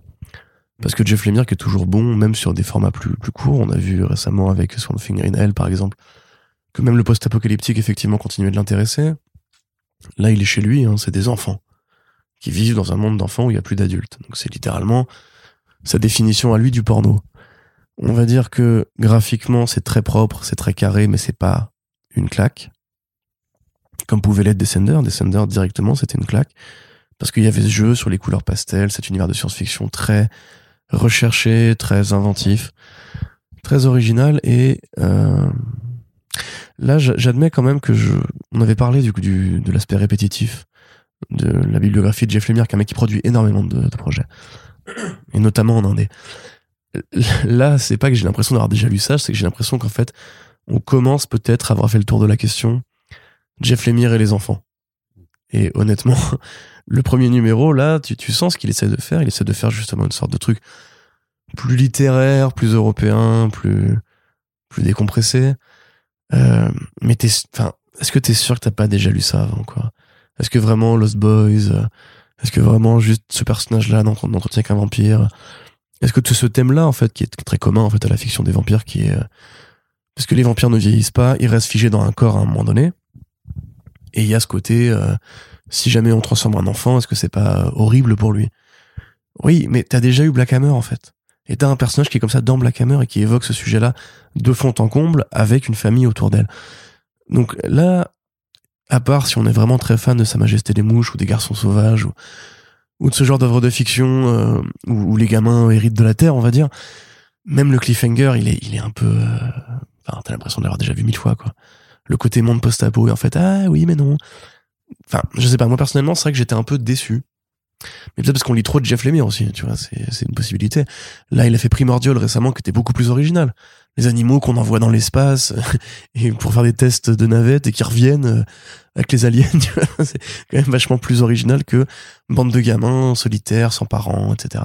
Speaker 2: Parce que Jeff Lemire, qui est toujours bon, même sur des formats plus, plus courts, on a vu récemment avec Swamp Thing in Hell, par exemple, que même le post-apocalyptique, effectivement, continuait de l'intéresser. Là, il est chez lui, hein, c'est des enfants qui vivent dans un monde d'enfants où il y a plus d'adultes. Donc c'est littéralement sa définition à lui du porno. On va dire que graphiquement, c'est très propre, c'est très carré, mais c'est pas une claque. Comme pouvait l'être Descender. Descender, directement, c'était une claque. Parce qu'il y avait ce jeu sur les couleurs pastel, cet univers de science-fiction très recherché, très inventif, très original et euh, là j'admets quand même que je on avait parlé du du, de l'aspect répétitif de la bibliographie de Jeff Lemire qui est un mec qui produit énormément de, projets et notamment en indé là c'est pas que j'ai l'impression d'avoir déjà lu ça c'est que j'ai l'impression qu'en fait on commence peut-être à avoir fait le tour de la question. Jeff Lemire et les enfants. Et honnêtement le premier numéro là tu, tu sens ce qu'il essaie de faire. Il essaie de faire justement une sorte de truc plus littéraire plus européen plus plus décompressé. Euh, mais t'es, enfin, est-ce que t'es sûr que t'as pas déjà lu ça avant, quoi? Est-ce que vraiment Lost Boys euh, Est-ce que vraiment juste ce personnage-là n'entre- n'entretient qu'un vampire? Est-ce que tout ce thème-là, en fait, qui est très commun en fait à la fiction des vampires, qui est euh, parce que les vampires ne vieillissent pas, ils restent figés dans un corps à un moment donné, et il y a ce côté, euh, si jamais on transforme un enfant, est-ce que c'est pas horrible pour lui? Oui, mais t'as déjà eu Black Hammer, en fait. Et t'as un personnage qui est comme ça dans Black Hammer et qui évoque ce sujet-là de fond en comble avec une famille autour d'elle. Donc là, à part si on est vraiment très fan de Sa Majesté des Mouches ou des Garçons Sauvages ou, de ce genre d'œuvre de fiction euh, où, les gamins héritent de la Terre, on va dire, même le cliffhanger, il est, il est un peu... euh, Enfin, t'as l'impression de l'avoir déjà vu mille fois, quoi. Le côté monde post-apo, et en fait, ah oui, mais non. Enfin, je sais pas, moi personnellement, c'est vrai que j'étais un peu déçu. Mais peut-être parce qu'on lit trop de Jeff Lemire aussi, tu vois, c'est c'est une possibilité. Là, il a fait Primordial récemment, qui était beaucoup plus original. Les animaux qu'on envoie dans l'espace et pour faire des tests de navettes et qui reviennent euh, avec les aliens, c'est quand même vachement plus original que bande de gamins solitaires, sans parents, etc.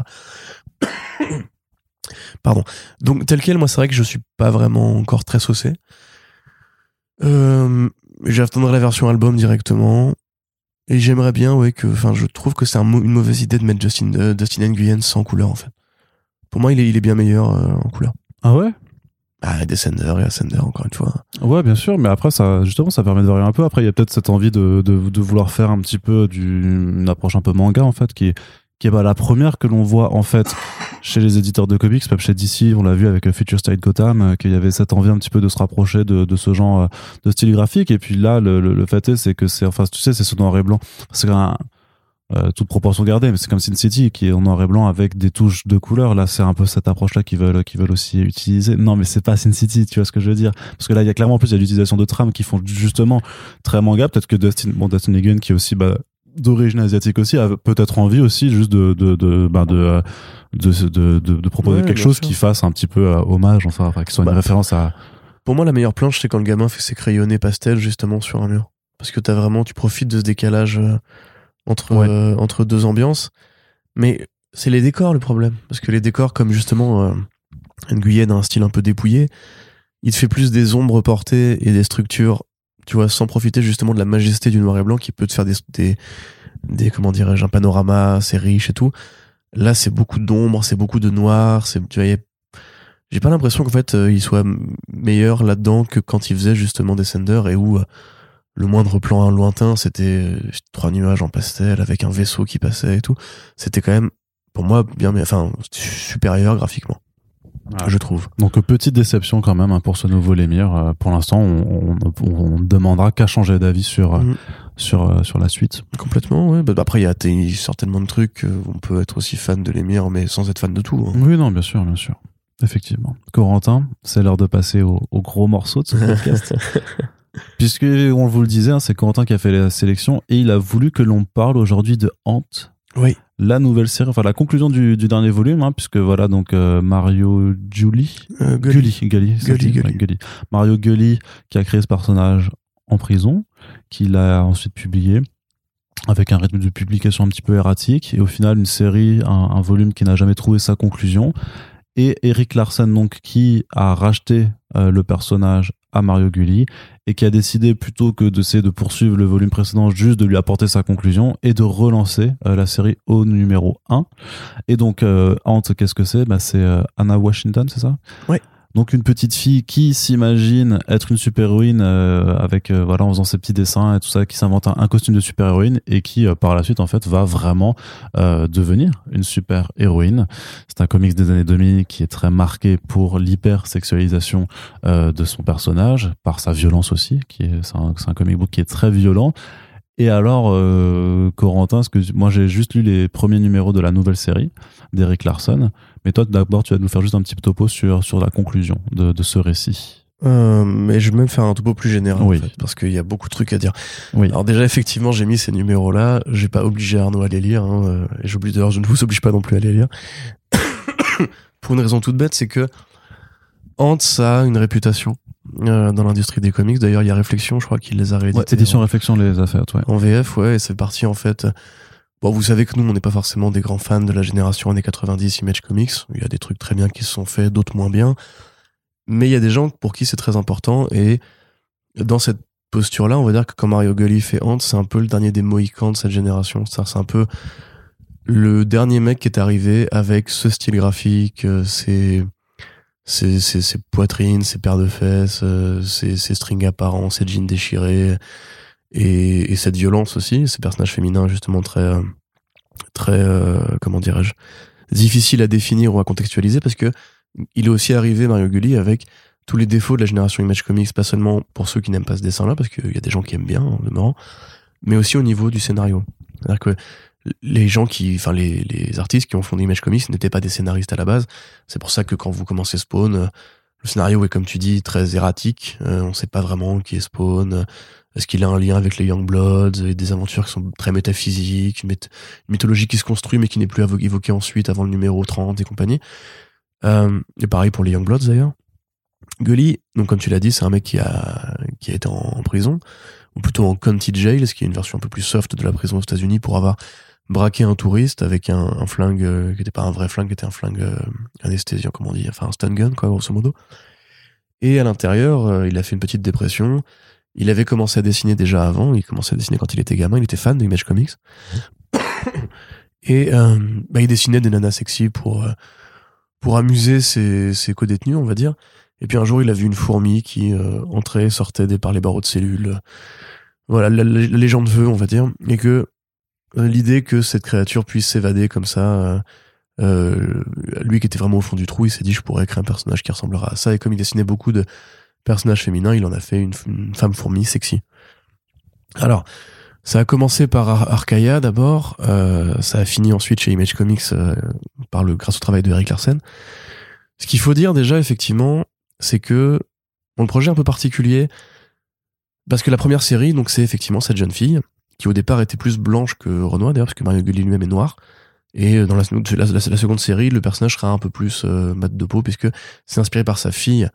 Speaker 2: Pardon. Donc tel quel, moi, c'est vrai que je suis pas vraiment encore très saucé. Euh, J'attendrai la version album directement. Et j'aimerais bien, ouais, que, enfin, je trouve que c'est un une mauvaise idée de mettre Justin, euh, Dustin Nguyen sans couleur, en fait. Pour moi, il est, il est bien meilleur euh, en couleur.
Speaker 1: Ah ouais?
Speaker 2: Ah, Descender et Ascender, encore une fois.
Speaker 1: Ouais, bien sûr, mais après, ça, justement, ça permet de varier un peu. Après, il y a peut-être cette envie de, de, de vouloir faire un petit peu du, une approche un peu manga, en fait, qui est, qui est bah, la première que l'on voit, en fait, chez les éditeurs de comics, même chez DC, on l'a vu avec euh, Future State Gotham, euh, qu'il y avait cette envie un petit peu de se rapprocher de, ce genre euh, de style graphique. Et puis là, le, fait est, c'est que c'est, enfin, tu sais, c'est ce noir et blanc. C'est un, euh, toute proportion gardée, mais c'est comme Sin City qui est en noir et blanc avec des touches de couleur. Là, c'est un peu cette approche-là qu'ils veulent, qu'ils veulent aussi utiliser. Non, mais c'est pas Sin City, tu vois ce que je veux dire? Parce que là, il y a clairement en plus il y a l'utilisation de trames qui font justement très manga. Peut-être que Dustin, bon, Dustin qui est aussi bah, d'origine asiatique aussi a peut-être envie aussi juste de de de bah, de, de, de, proposer
Speaker 2: Ouais,
Speaker 1: quelque chose
Speaker 2: sûr.
Speaker 1: qui fasse un petit peu euh, hommage, enfin, enfin qui soit une
Speaker 2: Bah,
Speaker 1: référence à.
Speaker 2: Pour moi, la meilleure planche, c'est quand le gamin fait ses crayonnés pastel justement sur un mur. parce que t'as vraiment, tu profites de ce décalage euh, entre,
Speaker 1: Ouais.
Speaker 2: euh, entre deux ambiances. Mais c'est les décors le problème. Parce que les décors, comme justement euh, Nguyen a un style un peu dépouillé, il te fait plus des ombres portées et des structures, tu vois, sans profiter justement de la majesté du noir et blanc qui peut te faire des, des, des comment dirais-je, un panorama assez riche et tout. Là, c'est beaucoup d'ombres, c'est beaucoup de noir, c'est, tu vois, j'ai pas l'impression qu'en fait, euh, il soit meilleur là-dedans que quand il faisait justement Descender et où euh, le moindre plan lointain, c'était euh, trois nuages en pastel avec un vaisseau qui passait et tout. C'était quand même, pour moi, bien, enfin, supérieur graphiquement,
Speaker 1: Ah.
Speaker 2: je trouve.
Speaker 1: Donc petite déception quand même hein, pour ce nouveau Lemire. Euh, pour l'instant, on, on, on ne demandera qu'à changer d'avis sur euh,
Speaker 2: Mhm.
Speaker 1: sur euh, sur la suite.
Speaker 2: Complètement, ouais. Bah, après, il y a certainement de trucs. euh, On peut être aussi fan de l'émir, mais sans être fan de tout. hein.
Speaker 1: Oui, non, bien sûr, bien sûr. Effectivement. Corentin, c'est l'heure de passer au, au gros morceau de ce podcast. Puisque, on vous le disait, hein, c'est Corentin qui a fait la sélection et il a voulu que l'on parle aujourd'hui de Hant,
Speaker 2: oui.
Speaker 1: La nouvelle série, enfin la conclusion du, du dernier volume, hein, puisque voilà, donc euh, Mario
Speaker 2: Euh,
Speaker 1: ouais,
Speaker 2: Gully.
Speaker 1: Gully. Mario Gully qui a créé ce personnage en prison, qu'il a ensuite publié avec un rythme de publication un petit peu erratique et au final une série, un, un volume qui n'a jamais trouvé sa conclusion et Eric Larsen donc qui a racheté euh, le personnage à Mario Gully et qui a décidé plutôt que d'essayer de poursuivre le volume précédent juste de lui apporter sa conclusion et de relancer euh, la série au numéro 1 et donc euh, qu'est-ce que c'est? Bah, c'est euh, Anna Washington c'est ça?
Speaker 2: Ouais.
Speaker 1: Donc une petite fille qui s'imagine être une super-héroïne euh, avec euh, voilà en faisant ses petits dessins et tout ça qui s'invente un, costume de super-héroïne et qui euh, par la suite en fait va vraiment euh, devenir une super-héroïne. C'est un comics des années 2000 qui est très marqué pour l'hypersexualisation de son personnage, par sa violence aussi, qui est un, c'est un comic book qui est très violent. Et alors, euh, Corentin, parce que moi j'ai juste lu les premiers numéros de la nouvelle série d'Eric Larson, mais toi d'abord tu vas nous faire juste un petit topo sur, sur la conclusion de, de ce récit.
Speaker 2: Euh, mais je vais même faire un topo plus général,
Speaker 1: Oui.
Speaker 2: en fait, parce qu'il y a beaucoup de trucs à dire.
Speaker 1: Oui.
Speaker 2: Alors déjà, effectivement, j'ai mis ces numéros-là. J'ai pas obligé Arnaud à les lire. Hein, euh, et j'oblige d'ailleurs, je ne vous oblige pas non plus à les lire. Pour une raison toute bête, c'est que Ant a une réputation euh, dans l'industrie des comics. D'ailleurs, il y a Réflexion, je crois qu'il les a
Speaker 1: Ouais,
Speaker 2: réédités.
Speaker 1: édition
Speaker 2: en-
Speaker 1: réflexion les affaires, ouais.
Speaker 2: en VF, ouais, et c'est parti en fait. Bon, vous savez que nous, on n'est pas forcément des grands fans de la génération années 90 Image Comics. Il y a des trucs très bien qui se sont faits, d'autres moins bien. Mais il y a des gens pour qui c'est très important et dans cette posture-là, on va dire que quand Mario Gully fait Ant, c'est un peu le dernier des Mohicans de cette génération. C'est un peu le dernier mec qui est arrivé avec ce style graphique, euh, ses, ses, ses, ses poitrines, ses paires de fesses, euh, ses, ses strings apparents, ses jeans déchirés et, et cette violence aussi, ces personnages féminins justement très, très, euh, comment dirais-je, difficile à définir ou à contextualiser parce que il est aussi arrivé Mario Gully avec tous les défauts de la génération Image Comics, pas seulement pour ceux qui n'aiment pas ce dessin-là, parce qu'il y a des gens qui aiment bien, en demeurant, mais aussi au niveau du scénario. C'est-à-dire que les gens qui, enfin les, les artistes qui ont fondé Image Comics n'étaient pas des scénaristes à la base. C'est pour ça que quand vous commencez Spawn, euh, le scénario est comme tu dis très erratique. Euh, on sait pas vraiment qui est Spawn. Est-ce qu'il a un lien avec les Youngbloods et des aventures qui sont très métaphysiques, une, myth- une mythologie qui se construit mais qui n'est plus évoquée ensuite avant le numéro 30 et compagnie? Euh, et pareil pour les Youngbloods d'ailleurs. Gully, donc comme tu l'as dit, c'est un mec qui a qui a été en, en prison ou plutôt en county jail, ce qui est une version un peu plus soft de la prison aux États-Unis pour avoir braqué un touriste avec un, un flingue euh, qui n'était pas un vrai flingue, qui était un flingue euh, anesthésiant, comme on dit, enfin un stun gun quoi, grosso modo. Et à l'intérieur, euh, il a fait une petite dépression. Il avait commencé à dessiner déjà avant. Il commençait à dessiner quand il était gamin. Il était fan de Image Comics. Et euh, bah, il dessinait des nanas sexy pour euh, pour amuser ses, ses co-détenus, on va dire. Et puis un jour, il a vu une fourmi qui euh, entrait, sortait des par les barreaux de cellules. Voilà, la, la- la légende veut, on va dire, et que l'idée que cette créature puisse s'évader comme ça, euh, euh, lui qui était vraiment au fond du trou, il s'est dit je pourrais créer un personnage qui ressemblera à ça. Et comme il dessinait beaucoup de personnages féminins, il en a fait une, femme fourmi sexy. Alors, ça a commencé par Ar- d'abord, euh, ça a fini ensuite chez Image Comics euh, par le grâce au travail de Eric Larsen. Ce qu'il faut dire déjà effectivement, c'est que bon, le projet est un peu particulier parce que la première série, donc c'est effectivement cette jeune fille qui au départ était plus blanche que Renoir d'ailleurs parce que Mario Gulli lui-même est noir. Et euh, dans la, seconde série, le personnage sera un peu plus euh, mat de peau puisque c'est inspiré par sa fille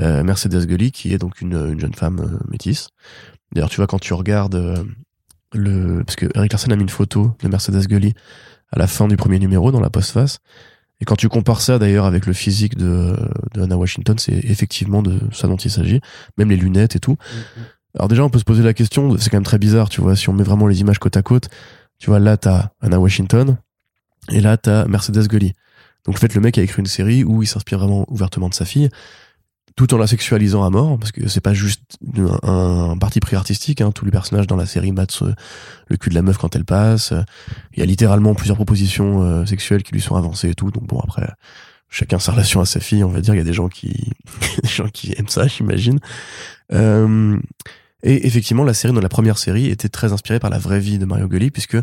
Speaker 2: euh, Mercedes Gully, qui est donc une, une jeune femme euh, métisse. D'ailleurs, tu vois, quand tu regardes le... Parce que Eric Larson a mis une photo de Mercedes Gully à la fin du premier numéro, dans la postface. Et quand tu compares ça d'ailleurs avec le physique de, de Anna Washington, c'est effectivement de ça dont il s'agit. Même les lunettes et tout. Alors déjà, on peut se poser la question, c'est quand même très bizarre, tu vois, si on met vraiment les images côte à côte, tu vois, là, t'as Anna Washington, et là, t'as Mercedes Gully. Donc, en fait, le mec a écrit une série où il s'inspire vraiment ouvertement de sa fille, tout en la sexualisant à mort, parce que c'est pas juste un, parti pris artistique, hein. tous les personnages dans la série battent le cul de la meuf quand elle passe. Il y a littéralement plusieurs propositions euh, sexuelles qui lui sont avancées et tout, donc bon, après, chacun sa relation à sa fille, on va dire, il y a des gens qui, des gens qui aiment ça, j'imagine. Euh, et effectivement, la série, dans la première série, était très inspirée par la vraie vie de Mario Gully, puisque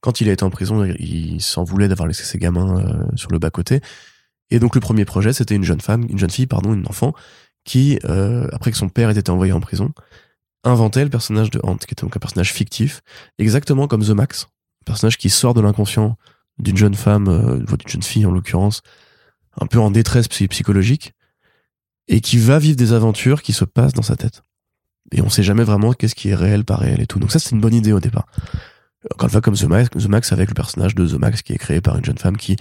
Speaker 2: quand il a été en prison, il s'en voulait d'avoir laissé ses gamins euh, sur le bas-côté. Et donc le premier projet, c'était une jeune femme, une jeune fille, pardon, une enfant, qui, euh, après que son père ait été envoyé en prison, inventait le personnage de Hant, qui était donc un personnage fictif, exactement comme The Max, un personnage qui sort de l'inconscient d'une jeune femme, euh, d'une jeune fille en l'occurrence, un peu en détresse psychologique, et qui va vivre des aventures qui se passent dans sa tête et on sait jamais vraiment qu'est-ce qui est réel, pas réel et tout. Donc ça, c'est une bonne idée au départ. Encore une fois, comme The Max, avec le personnage de The Max qui est créé par une jeune femme qui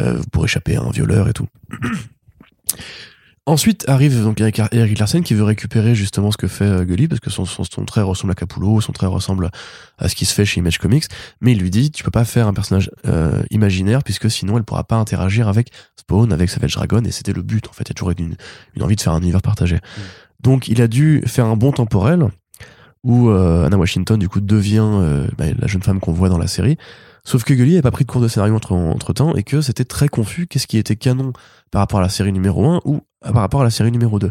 Speaker 2: euh, pour échapper à un violeur et tout. Ensuite arrive donc Eric, Eric Larsen qui veut récupérer justement ce que fait euh, Gully parce que son, son, son trait ressemble à Capullo, son trait ressemble à ce qui se fait chez Image Comics, mais il lui dit tu peux pas faire un personnage euh, imaginaire puisque sinon elle pourra pas interagir avec Spawn, avec Savage Dragon et c'était le but en fait, il y a toujours une, une envie de faire un univers partagé. Donc il a dû faire un bond temporel où euh, Anna Washington du coup devient euh, bah, la jeune femme qu'on voit dans la série. Sauf que Gully n'avait pas pris de cours de scénario entre, entre temps et que c'était très confus qu'est-ce qui était canon par rapport à la série numéro 1 ou par rapport à la série numéro 2.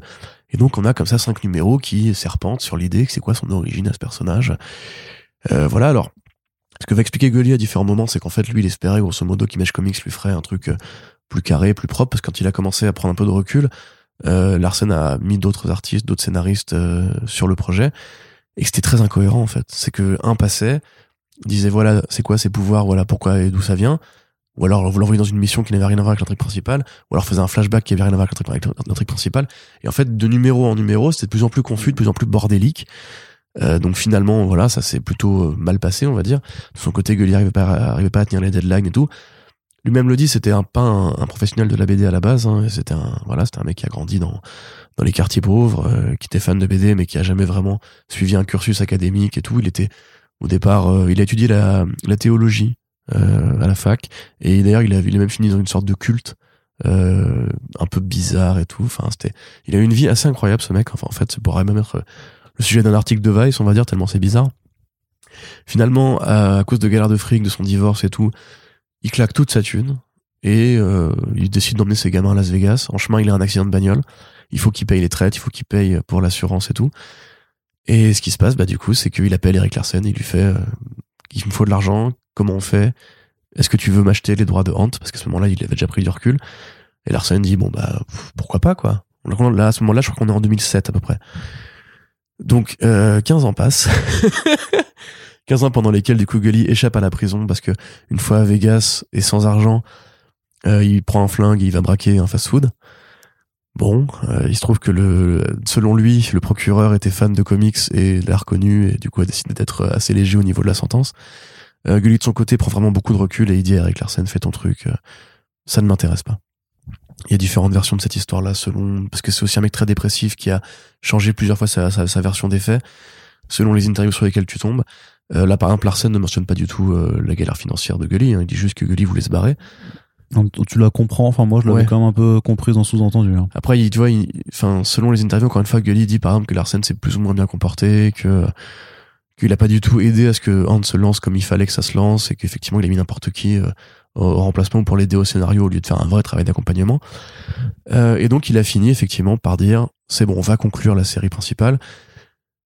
Speaker 2: Et donc on a comme ça cinq numéros qui serpentent sur l'idée que c'est quoi son origine à ce personnage. Euh, voilà alors. Ce que va expliquer Gully à différents moments, c'est qu'en fait lui il espérait grosso modo qu'Image Comics lui ferait un truc euh, plus carré, plus propre, parce que quand il a commencé à prendre un peu de recul, euh, Larsen a mis d'autres artistes, d'autres scénaristes euh, sur le projet, et c'était très incohérent en fait. C'est que un passait, disait voilà c'est quoi ses pouvoirs, voilà pourquoi et d'où ça vient, ou alors vous l'envoyez dans une mission qui n'avait rien à voir avec l'intrigue principale, ou alors faisait un flashback qui avait rien à voir avec l'intrigue principale, et en fait de numéro en numéro c'était de plus en plus confus, de plus en plus bordélique. Euh, donc finalement voilà ça s'est plutôt mal passé on va dire. De son côté Gulli arrivait pas, arrivait pas à tenir les deadlines et tout. Lui-même le dit, c'était un pas un, un, professionnel de la BD à la base. Hein, c'était un voilà, c'était un mec qui a grandi dans dans les quartiers pauvres, euh, qui était fan de BD, mais qui a jamais vraiment suivi un cursus académique et tout. Il était au départ, euh, il a étudié la, la théologie euh, à la fac, et d'ailleurs il a, il a même fini dans une sorte de culte euh, un peu bizarre et tout. Enfin, c'était, il a eu une vie assez incroyable ce mec. Enfin, en fait, ça pourrait même être le sujet d'un article de Vice, on va dire, tellement c'est bizarre. Finalement, à, à cause de galères de fric, de son divorce et tout, il claque toute sa thune et euh, il décide d'emmener ses gamins à Las Vegas. En chemin, il a un accident de bagnole. Il faut qu'il paye les traites, il faut qu'il paye pour l'assurance et tout. Et ce qui se passe, bah du coup, c'est qu'il appelle Eric Larsen il lui fait euh, il me faut de l'argent, comment on fait? Est-ce que tu veux m'acheter les droits de Hant Parce qu'à ce moment-là, il avait déjà pris du recul. Et Larsen dit bon bah pourquoi pas quoi? Là, à ce moment-là, je crois qu'on est en 2007 à peu près. Donc euh, 15 ans passent. 15 ans pendant lesquels du coup Gully échappe à la prison parce que une fois à Vegas et sans argent, euh, il prend un flingue et il va braquer un fast-food. Bon, euh, il se trouve que le, selon lui, le procureur était fan de comics et l'a reconnu et du coup a décidé d'être assez léger au niveau de la sentence. Euh, Gully de son côté prend vraiment beaucoup de recul et il dit à Eric Larsen fais ton truc, euh, ça ne m'intéresse pas. Il y a différentes versions de cette histoire-là selon parce que c'est aussi un mec très dépressif qui a changé plusieurs fois sa, sa, sa version des faits selon les interviews sur lesquelles tu tombes. Euh, là, par exemple, Larsen ne mentionne pas du tout euh, la galère financière de Gully. Hein. Il dit juste que Gully voulait se barrer.
Speaker 1: Tu la comprends. Enfin, moi, je l'avais
Speaker 2: Ouais.
Speaker 1: quand même un peu comprise en sous-entendu. hein.
Speaker 2: Après, il, tu vois, il- enfin, selon les interviews, encore une fois, Gully dit par exemple que Larsen s'est plus ou moins bien comporté, que qu'il a pas du tout aidé à ce que Hans se lance comme il fallait que ça se lance, et qu'effectivement, il a mis n'importe qui euh, au, remplacement pour l'aider au scénario au lieu de faire un vrai travail d'accompagnement. Et donc, il a fini effectivement par dire c'est bon, on va conclure la série principale.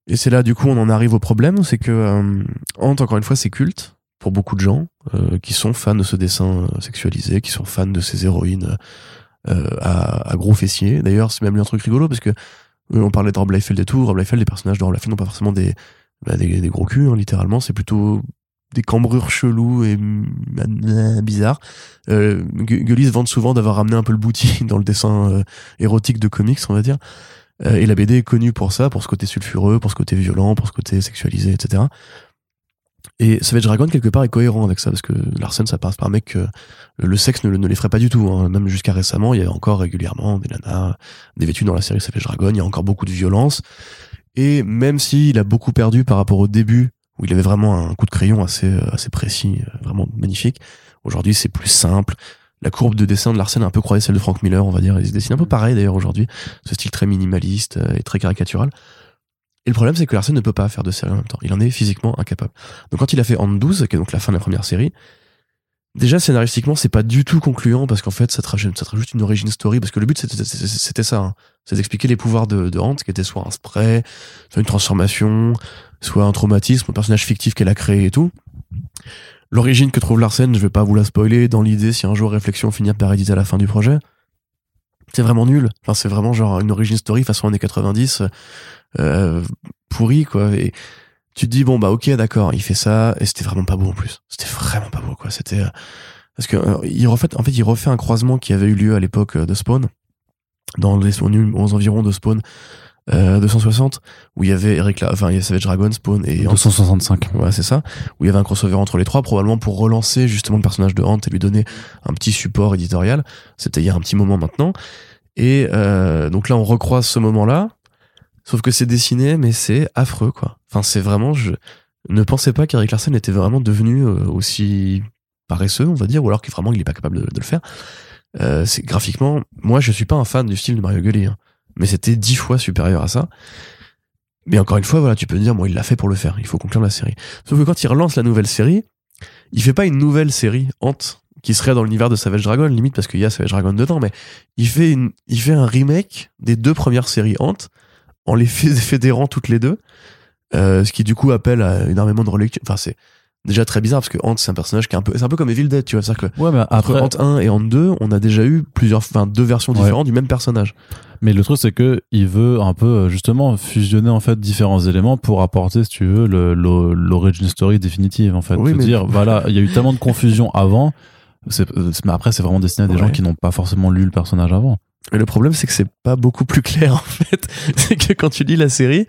Speaker 2: Et c'est là, du coup, on en arrive au problème, c'est que euh, encore une fois, c'est culte pour beaucoup de gens euh, qui sont fans de ce dessin euh, sexualisé, qui sont fans de ces héroïnes euh, à, à gros fessiers. D'ailleurs, c'est même un truc rigolo parce que euh, on parlait de Rob Liefeld et tout. Rob Liefeld, les personnages de Rob Liefeld n'ont pas forcément des, bah, des, gros culs, hein, littéralement. C'est plutôt des cambrures chelous et bizarres. Euh, Gu- Gully se vante souvent d'avoir ramené un peu le booty dans le dessin euh, érotique de comics, on va dire. Euh, et la BD est connue pour ça, pour ce côté sulfureux, pour ce côté violent, pour ce côté sexualisé, etc. Et Savage Dragon, quelque part, est cohérent avec ça, parce que Larsen, ça passe par un mec que le sexe ne, ne les ferait pas du tout. Hein. Même jusqu'à récemment, il y a encore régulièrement des nanas dévêtues dans la série Savage Dragon, il y a encore beaucoup de violence. Et même s'il a beaucoup perdu par rapport au début, où il avait vraiment un coup de crayon assez, assez précis, vraiment magnifique, aujourd'hui c'est plus simple. La courbe de dessin de Larsen est un peu croisée celle de Frank Miller, on va dire. Il se dessine un peu pareil d'ailleurs aujourd'hui, ce style très minimaliste et très caricatural. Et le problème, c'est que Larsen ne peut pas faire de série en même temps. Il en est physiquement incapable. Donc quand il a fait Hand 12, qui est donc la fin de la première série, déjà scénaristiquement, c'est pas du tout concluant parce qu'en fait, ça te, rajoute, ça te rajoute une origin story parce que le but c'était ça, hein. c'est d'expliquer les pouvoirs de, de Hand, qui était soit un spray, soit une transformation, soit un traumatisme, un personnage fictif qu'elle a créé et tout. L'origine que trouve Larsen, je vais pas vous la spoiler, dans l'idée si un jour Réflexion finit par éditer à la fin du projet, c'est vraiment nul. Enfin, c'est vraiment genre une origin story façon années 90 euh, pourri quoi. Et tu te dis bon bah ok d'accord il fait ça et c'était vraiment pas beau en plus. C'était vraiment pas beau quoi. C'était euh, parce que euh, il refait en fait il refait un croisement qui avait eu lieu à l'époque de Spawn. Dans les aux environs de Spawn euh, 260 où il y avait Eric La... enfin il y avait Savage Dragon Spawn et
Speaker 1: 265
Speaker 2: ouais c'est ça. Où il y avait un crossover entre les trois probablement pour relancer justement le personnage de Hunt et lui donner un petit support éditorial. C'était il y a un petit moment maintenant. Et euh, donc là on recroise ce moment là Sauf que c'est dessiné, mais c'est affreux, quoi. Enfin, c'est vraiment, je ne pensais pas qu'Eric Larsen était vraiment devenu euh, aussi paresseux, on va dire, ou alors qu'il vraiment il est pas capable de, le faire. Euh, c'est graphiquement, moi je suis pas un fan du style de Mario Gully, hein, mais c'était dix fois supérieur à ça. Mais encore une fois, voilà, tu peux dire, moi il l'a fait pour le faire, il faut conclure la série. Sauf que quand il relance la nouvelle série, il fait pas une nouvelle série hante qui serait dans l'univers de Savage Dragon, limite parce qu'il y a Savage Dragon dedans, mais il fait il fait un remake des deux premières séries hante en les fédérant toutes les deux. Euh, ce qui du coup appelle à énormément de relecture. Enfin, c'est déjà très bizarre parce que Ant c'est un personnage qui est un peu c'est un peu comme Evil Dead tu vois. C'est que
Speaker 1: ouais, mais après
Speaker 2: entre Ant 1 et Ant 2 on a déjà eu plusieurs enfin deux versions différentes du même personnage.
Speaker 1: Mais le truc c'est que il veut un peu euh, justement fusionner en fait différents éléments pour apporter si tu veux l'origin story définitive en fait. Oui, mais... dire voilà il y a eu tellement de confusion avant mais après c'est vraiment destiné à des gens qui n'ont pas forcément lu le personnage avant.
Speaker 2: Mais le problème, c'est que c'est pas beaucoup plus clair, en fait. c'est que quand tu lis la série,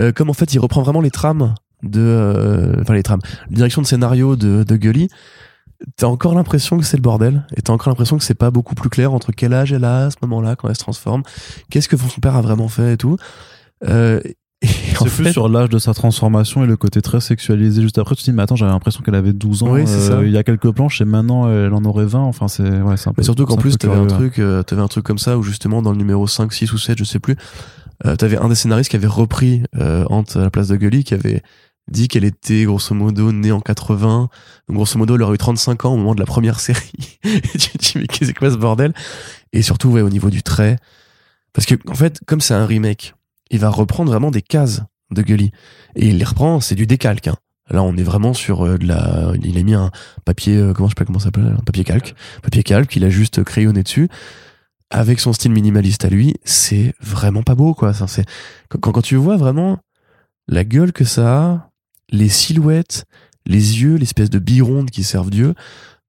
Speaker 2: euh, comme en fait, il reprend vraiment les trames de, euh, enfin les trames, la direction de scénario de, de Gully, t'as encore l'impression que c'est le bordel, et t'as encore l'impression que c'est pas beaucoup plus clair entre quel âge elle a à ce moment-là quand elle se transforme, qu'est-ce que son père a vraiment fait et tout. Euh,
Speaker 1: c'est plus sur l'âge de sa transformation et le côté très sexualisé. Juste après tu te dis mais attends j'avais l'impression qu'elle avait 12 ans
Speaker 2: oui, euh,
Speaker 1: il y a quelques planches et maintenant elle en aurait 20 enfin c'est ouais c'est un peu
Speaker 2: mais surtout qu'en plus t'avais un truc euh, t'avais un truc comme ça où justement dans le numéro 5 6 ou 7 je sais plus euh, t'avais un des scénaristes qui avait repris euh, à la place de Gully qui avait dit qu'elle était grosso modo née en 80 donc grosso modo elle aurait eu 35 ans au moment de la première série et tu dis mais qu'est-ce que ce bordel? Et surtout ouais au niveau du trait parce que en fait comme c'est un remake il va reprendre vraiment des cases de Gully. Et il les reprend, c'est du décalque. Hein. Là, on est vraiment sur euh, de la. Il a mis un papier, euh, comment je sais pas comment ça s'appelle, un papier calque, papier calque. Il a juste crayonné dessus. Avec son style minimaliste à lui, c'est vraiment pas beau, quoi. c'est quand, quand tu vois vraiment la gueule que ça a, les silhouettes, les yeux, l'espèce de bironde qui servent Dieu,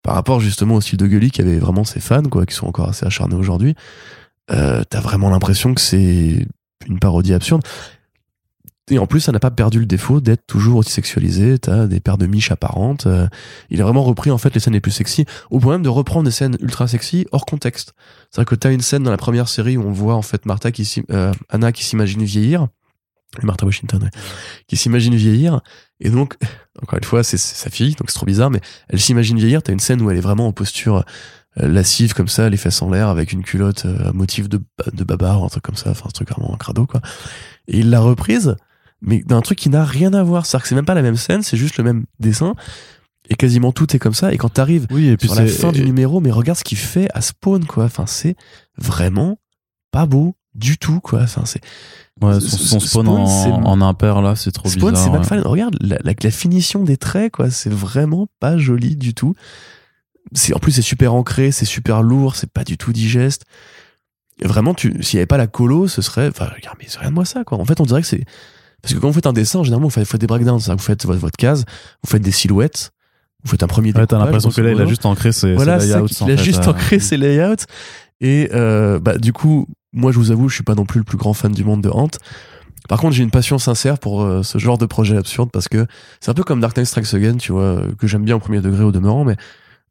Speaker 2: par rapport justement au style de Gully qui avait vraiment ses fans, quoi, qui sont encore assez acharnés aujourd'hui. Euh, T'as vraiment l'impression que c'est une parodie absurde. Et en plus, ça n'a pas perdu le défaut d'être toujours aussi sexualisé. T'as des paires de miches apparentes. Euh, il a vraiment repris en fait les scènes les plus sexy, au point même de reprendre des scènes ultra sexy hors contexte. C'est-à-dire que t'as une scène dans la première série où on voit en fait Martha qui euh, Anna qui s'imagine vieillir, Martha Washington, qui s'imagine vieillir. Et donc, encore une fois, c'est sa fille, donc c'est trop bizarre, mais elle s'imagine vieillir. T'as une scène où elle est vraiment en posture euh, lascive comme ça, les fesses en l'air, avec une culotte à motif de, de babar, un truc comme ça, enfin un truc vraiment un crado quoi. Et il l'a reprise mais d'un truc qui n'a rien à voir. C'est-à-dire que c'est même pas la même scène, c'est juste le même dessin. Et quasiment tout est comme ça. Et quand t'arrives
Speaker 1: oui, et puis
Speaker 2: sur la fin du numéro, mais regarde ce qu'il fait à Spawn, quoi. Enfin, c'est vraiment pas beau du tout, quoi. Enfin, c'est.
Speaker 1: Ouais, son, spawn, en, en, impair là, c'est trop
Speaker 2: spawn,
Speaker 1: bizarre.
Speaker 2: Spawn, c'est Regarde la, la, finition des traits, quoi. C'est vraiment pas joli du tout. C'est en plus c'est super ancré, c'est super lourd, c'est pas du tout digeste. vraiment, tu, s'il y avait pas la colo, ce serait. Enfin, regarde, mais rien de moi ça, quoi. En fait, on dirait que c'est parce que quand vous faites un dessin, généralement, vous faites, des breakdowns. Vous faites votre, votre, case, vous faites des silhouettes, vous faites un premier
Speaker 1: ouais, t'as l'impression que là, il a juste ancré ses,
Speaker 2: voilà,
Speaker 1: ses layouts.
Speaker 2: il a juste
Speaker 1: euh.
Speaker 2: ancré ses layouts. Et euh, bah, du coup, moi, je vous avoue, je suis pas non plus le plus grand fan du monde de Hant. Par contre, j'ai une passion sincère pour euh, ce genre de projet absurde parce que c'est un peu comme Dark Knight Strikes Again, tu vois, que j'aime bien au premier degré au demeurant, mais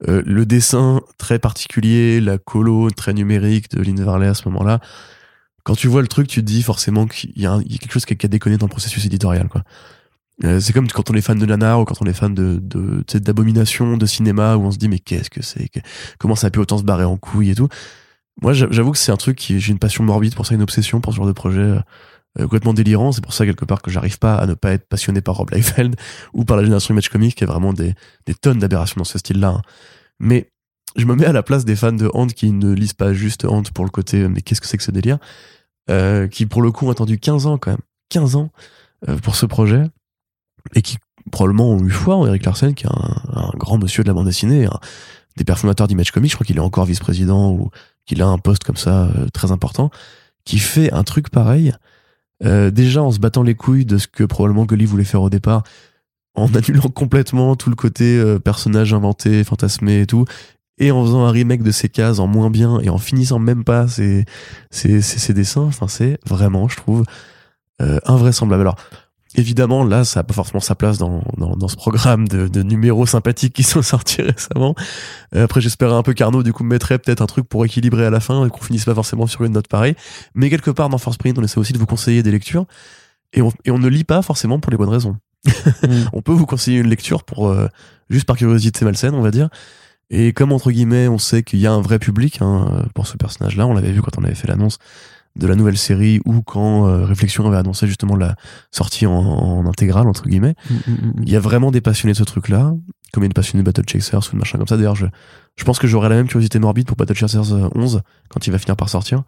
Speaker 2: euh, le dessin très particulier, la colo très numérique de Lynn Varley à ce moment-là, quand tu vois le truc, tu te dis forcément qu'il y, a quelque chose qui a, déconné dans le processus éditorial, quoi. Euh, c'est comme quand on est fan de Nana ou quand on est fan de d'abomination de, cinéma où on se dit mais qu'est-ce que c'est comment ça a pu autant se barrer en couille et tout moi j'avoue que c'est un truc qui j'ai une passion morbide pour ça une obsession pour ce genre de projet euh, complètement délirant. C'est pour ça quelque part que j'arrive pas à ne pas être passionné par Rob Liefeld ou par la génération Image Comics qui a vraiment des, des tonnes d'aberrations dans ce style-là. Hein. Mais je me mets à la place des fans de Hand qui ne lisent pas juste Hand pour le côté mais qu'est-ce que c'est que ce délire euh, qui pour le coup ont attendu 15 ans quand même 15 ans euh, pour ce projet et qui probablement ont eu foi en Eric Larsen qui est un, grand monsieur de la bande dessinée des pères fondateurs d'Image Comics je crois qu'il est encore vice-président ou qu'il a un poste comme ça euh, très important qui fait un truc pareil euh, déjà en se battant les couilles de ce que probablement Gully voulait faire au départ, en annulant complètement tout le côté euh, personnage inventé, fantasmé et tout, et en faisant un remake de ses cases en moins bien et en finissant même pas ses, ses, ses, dessins, enfin c'est vraiment, je trouve, euh, invraisemblable. Alors, évidemment, là, ça n'a pas forcément sa place dans, dans, dans ce programme de, de, numéros sympathiques qui sont sortis récemment. Euh, après, j'espérais un peu qu'Arnaud, du coup, mettrait peut-être un truc pour équilibrer à la fin et qu'on finisse pas forcément sur une note pareille. Mais quelque part, dans Force Print, on essaie aussi de vous conseiller des lectures. Et on, et on ne lit pas forcément pour les bonnes raisons. Mm. on peut vous conseiller une lecture pour euh, juste par curiosité malsaine, on va dire. Et comme entre guillemets, on sait qu'il y a un vrai public hein, pour ce personnage-là, on l'avait vu quand on avait fait l'annonce de la nouvelle série ou quand euh, Réflexion avait annoncé justement la sortie en, en intégrale entre guillemets. Mm, mm, mm, il y a vraiment des passionnés de ce truc-là, comme il y a des passionnés de Battle Chasers ou de machin comme ça. D'ailleurs, je, je pense que j'aurai la même curiosité morbide pour Battle Chasers 11 euh, quand il va finir par sortir,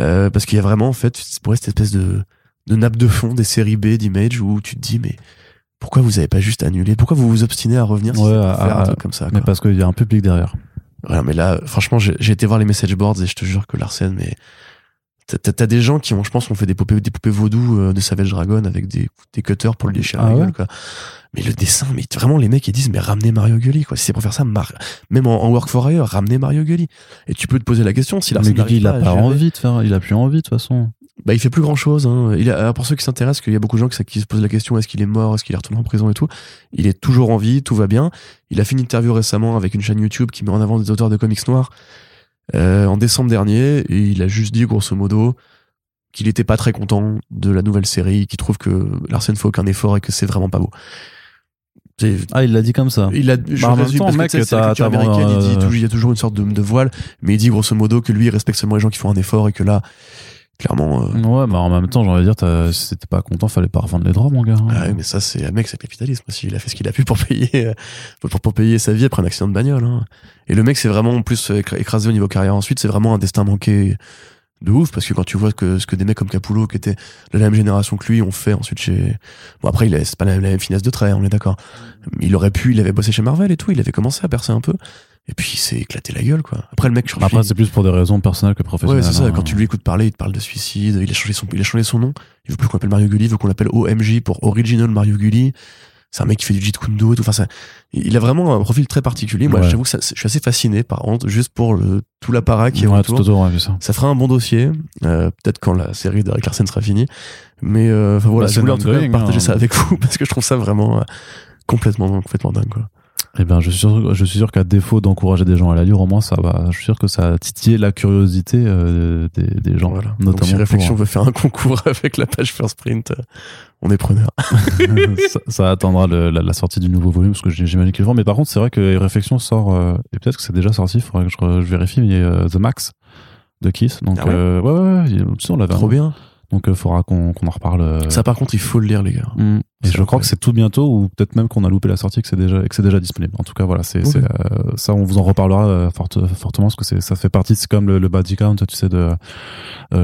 Speaker 2: euh, parce qu'il y a vraiment en fait pour cette espèce de de nappe de fond des séries B d'Image où tu te dis mais pourquoi vous avez pas juste annulé? Pourquoi vous vous obstinez à revenir
Speaker 1: ouais, faire un truc comme ça Mais parce qu'il y a un public derrière.
Speaker 2: Ouais, mais là, franchement, j'ai été voir les message boards et je te jure que Larsen, mais T'as des gens qui ont, je pense, ont fait des poupées, des poupées vaudou euh, de Savage Dragon avec des, des cutters pour le déchirer ah gueule, quoi. Mais le dessin, mais vraiment, les mecs, ils disent, mais ramenez Mario Gully, quoi. Si c'est pour faire ça, même en, Work for Hire, ramenez Mario Gully. Et tu peux te poser la question si
Speaker 1: Mais Gully, il a pas envie de faire, il a plus envie, de toute façon.
Speaker 2: Bah, il fait plus grand chose, hein. Il a, pour ceux qui s'intéressent, qu'il y a beaucoup de gens qui, qui se posent la question, est-ce qu'il est mort, est-ce qu'il est retourné en prison et tout. Il est toujours en vie, tout va bien. Il a fait une interview récemment avec une chaîne YouTube qui met en avant des auteurs de comics noirs, euh, en décembre dernier, et il a juste dit, grosso modo, qu'il était pas très content de la nouvelle série, qu'il trouve que Larsen fait aucun effort et que c'est vraiment pas beau.
Speaker 1: Ah, il l'a dit comme ça.
Speaker 2: Il a, je bah, mec, américaine, il, dit, il y a toujours une sorte de, de, voile, mais il dit grosso modo que lui, il respecte seulement les gens qui font un effort et que là, clairement. Euh,
Speaker 1: ouais, mais en même temps, j'ai envie de dire, si t'étais pas content, fallait pas revendre les droits, mon gars.
Speaker 2: Ah mais ça, c'est un mec, c'est le capitalisme aussi. Il a fait ce qu'il a pu pour payer, euh, pour, pour, payer sa vie après un accident de bagnole. Hein. Et le mec, c'est vraiment en plus écrasé au niveau carrière ensuite. C'est vraiment un destin manqué de ouf parce que quand tu vois que ce que des mecs comme Capullo qui étaient de la même génération que lui ont fait ensuite chez bon après il c'est pas la même, finesse de trait on est d'accord il aurait pu il avait bossé chez Marvel et tout il avait commencé à percer un peu et puis il s'est éclaté la gueule quoi après le mec
Speaker 1: après c'est plus pour des raisons personnelles que professionnelles
Speaker 2: ouais c'est ça hein. quand tu lui écoutes parler il te parle de suicide il a changé son il a changé son nom il veut plus qu'on l'appelle Mario Gulli il veut qu'on l'appelle OMG pour Original Mario Gulli c'est un mec qui fait du Jeet Kune et tout. Enfin, ça, il a vraiment un profil très particulier. Moi, j'avoue que ça, je suis assez fasciné par contre, juste pour le, tout l'apparat qui est ouais, autour. Tout ça. ça fera un bon dossier. Euh, Peut-être quand la série d'Eric Larsen sera finie. Mais euh, voilà, bah, je voulais en tout cas partager hein. ça avec vous parce que je trouve ça vraiment euh, complètement, complètement dingue. Quoi.
Speaker 1: Eh bien, je suis sûr, je suis sûr qu'à défaut d'encourager des gens à la lire, au moins ça va. Je suis sûr que ça a titillé la curiosité euh, des, des, gens.
Speaker 2: Voilà. Notamment Donc, si Réflexion veut faire un concours avec la page First Print, euh, on est preneur.
Speaker 1: ça, ça, attendra le, la, la, sortie du nouveau volume parce que j'imagine qu'il vend. Mais par contre, c'est vrai que Réflexion sort euh, et peut-être que c'est déjà sorti. Il faudrait que je, je vérifie. Mais The Max de Kiss. Donc ah ouais, ouais, ouais, ouais, on l'avait.
Speaker 2: Trop bien.
Speaker 1: Donc il euh, faudra qu'on en reparle. Euh.
Speaker 2: Ça par contre il faut le lire les gars.
Speaker 1: Mm. Et je crois que c'est tout bientôt ou peut-être même qu'on a loupé la sortie que c'est déjà que c'est déjà disponible. En tout cas voilà c'est euh, ça on vous en reparlera fortement parce que ça fait partie c'est comme le, le body count tu sais de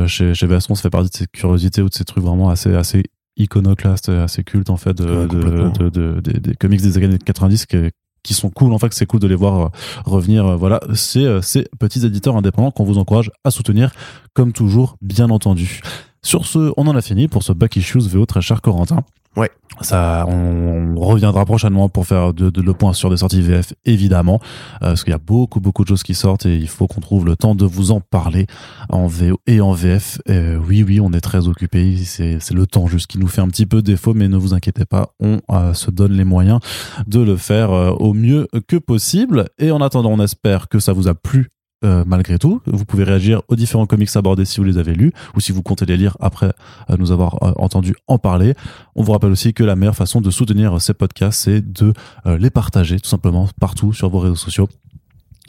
Speaker 1: chez chez Vestron ça fait partie de ces curiosités ou de ces trucs vraiment assez assez iconoclastes assez cultes en fait de, de, de, des comics des années 90 qui, qui sont cool en fait c'est cool de les voir revenir voilà c'est ces petits éditeurs indépendants qu'on vous encourage à soutenir comme toujours bien entendu sur ce, on en a fini pour ce Back Issues VO très cher Corentin.
Speaker 2: Ouais.
Speaker 1: Ça, on, reviendra prochainement pour faire de, de, le point sur des sorties VF, évidemment, euh, parce qu'il y a beaucoup, beaucoup de choses qui sortent et il faut qu'on trouve le temps de vous en parler en VO et en VF. Euh, oui, oui, on est très occupé. C'est le temps juste qui nous fait un petit peu défaut, mais ne vous inquiétez pas, on euh, se donne les moyens de le faire au mieux que possible. Et en attendant, on espère que ça vous a plu euh, malgré tout. Vous pouvez réagir aux différents comics abordés si vous les avez lus ou si vous comptez les lire après euh, nous avoir euh, entendu en parler. On vous rappelle aussi que la meilleure façon de soutenir ces podcasts, c'est de les partager tout simplement partout sur vos réseaux sociaux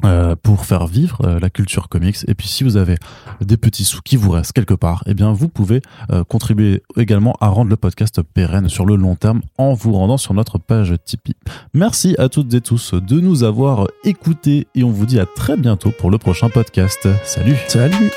Speaker 1: euh, pour faire vivre euh, la culture comics. Et puis si vous avez des petits sous qui vous restent quelque part, eh bien vous pouvez euh, contribuer également à rendre le podcast pérenne sur le long terme en vous rendant sur notre page Tipeee. Merci à toutes et tous de nous avoir écoutés et on vous dit à très bientôt pour le prochain podcast. Salut
Speaker 2: Salut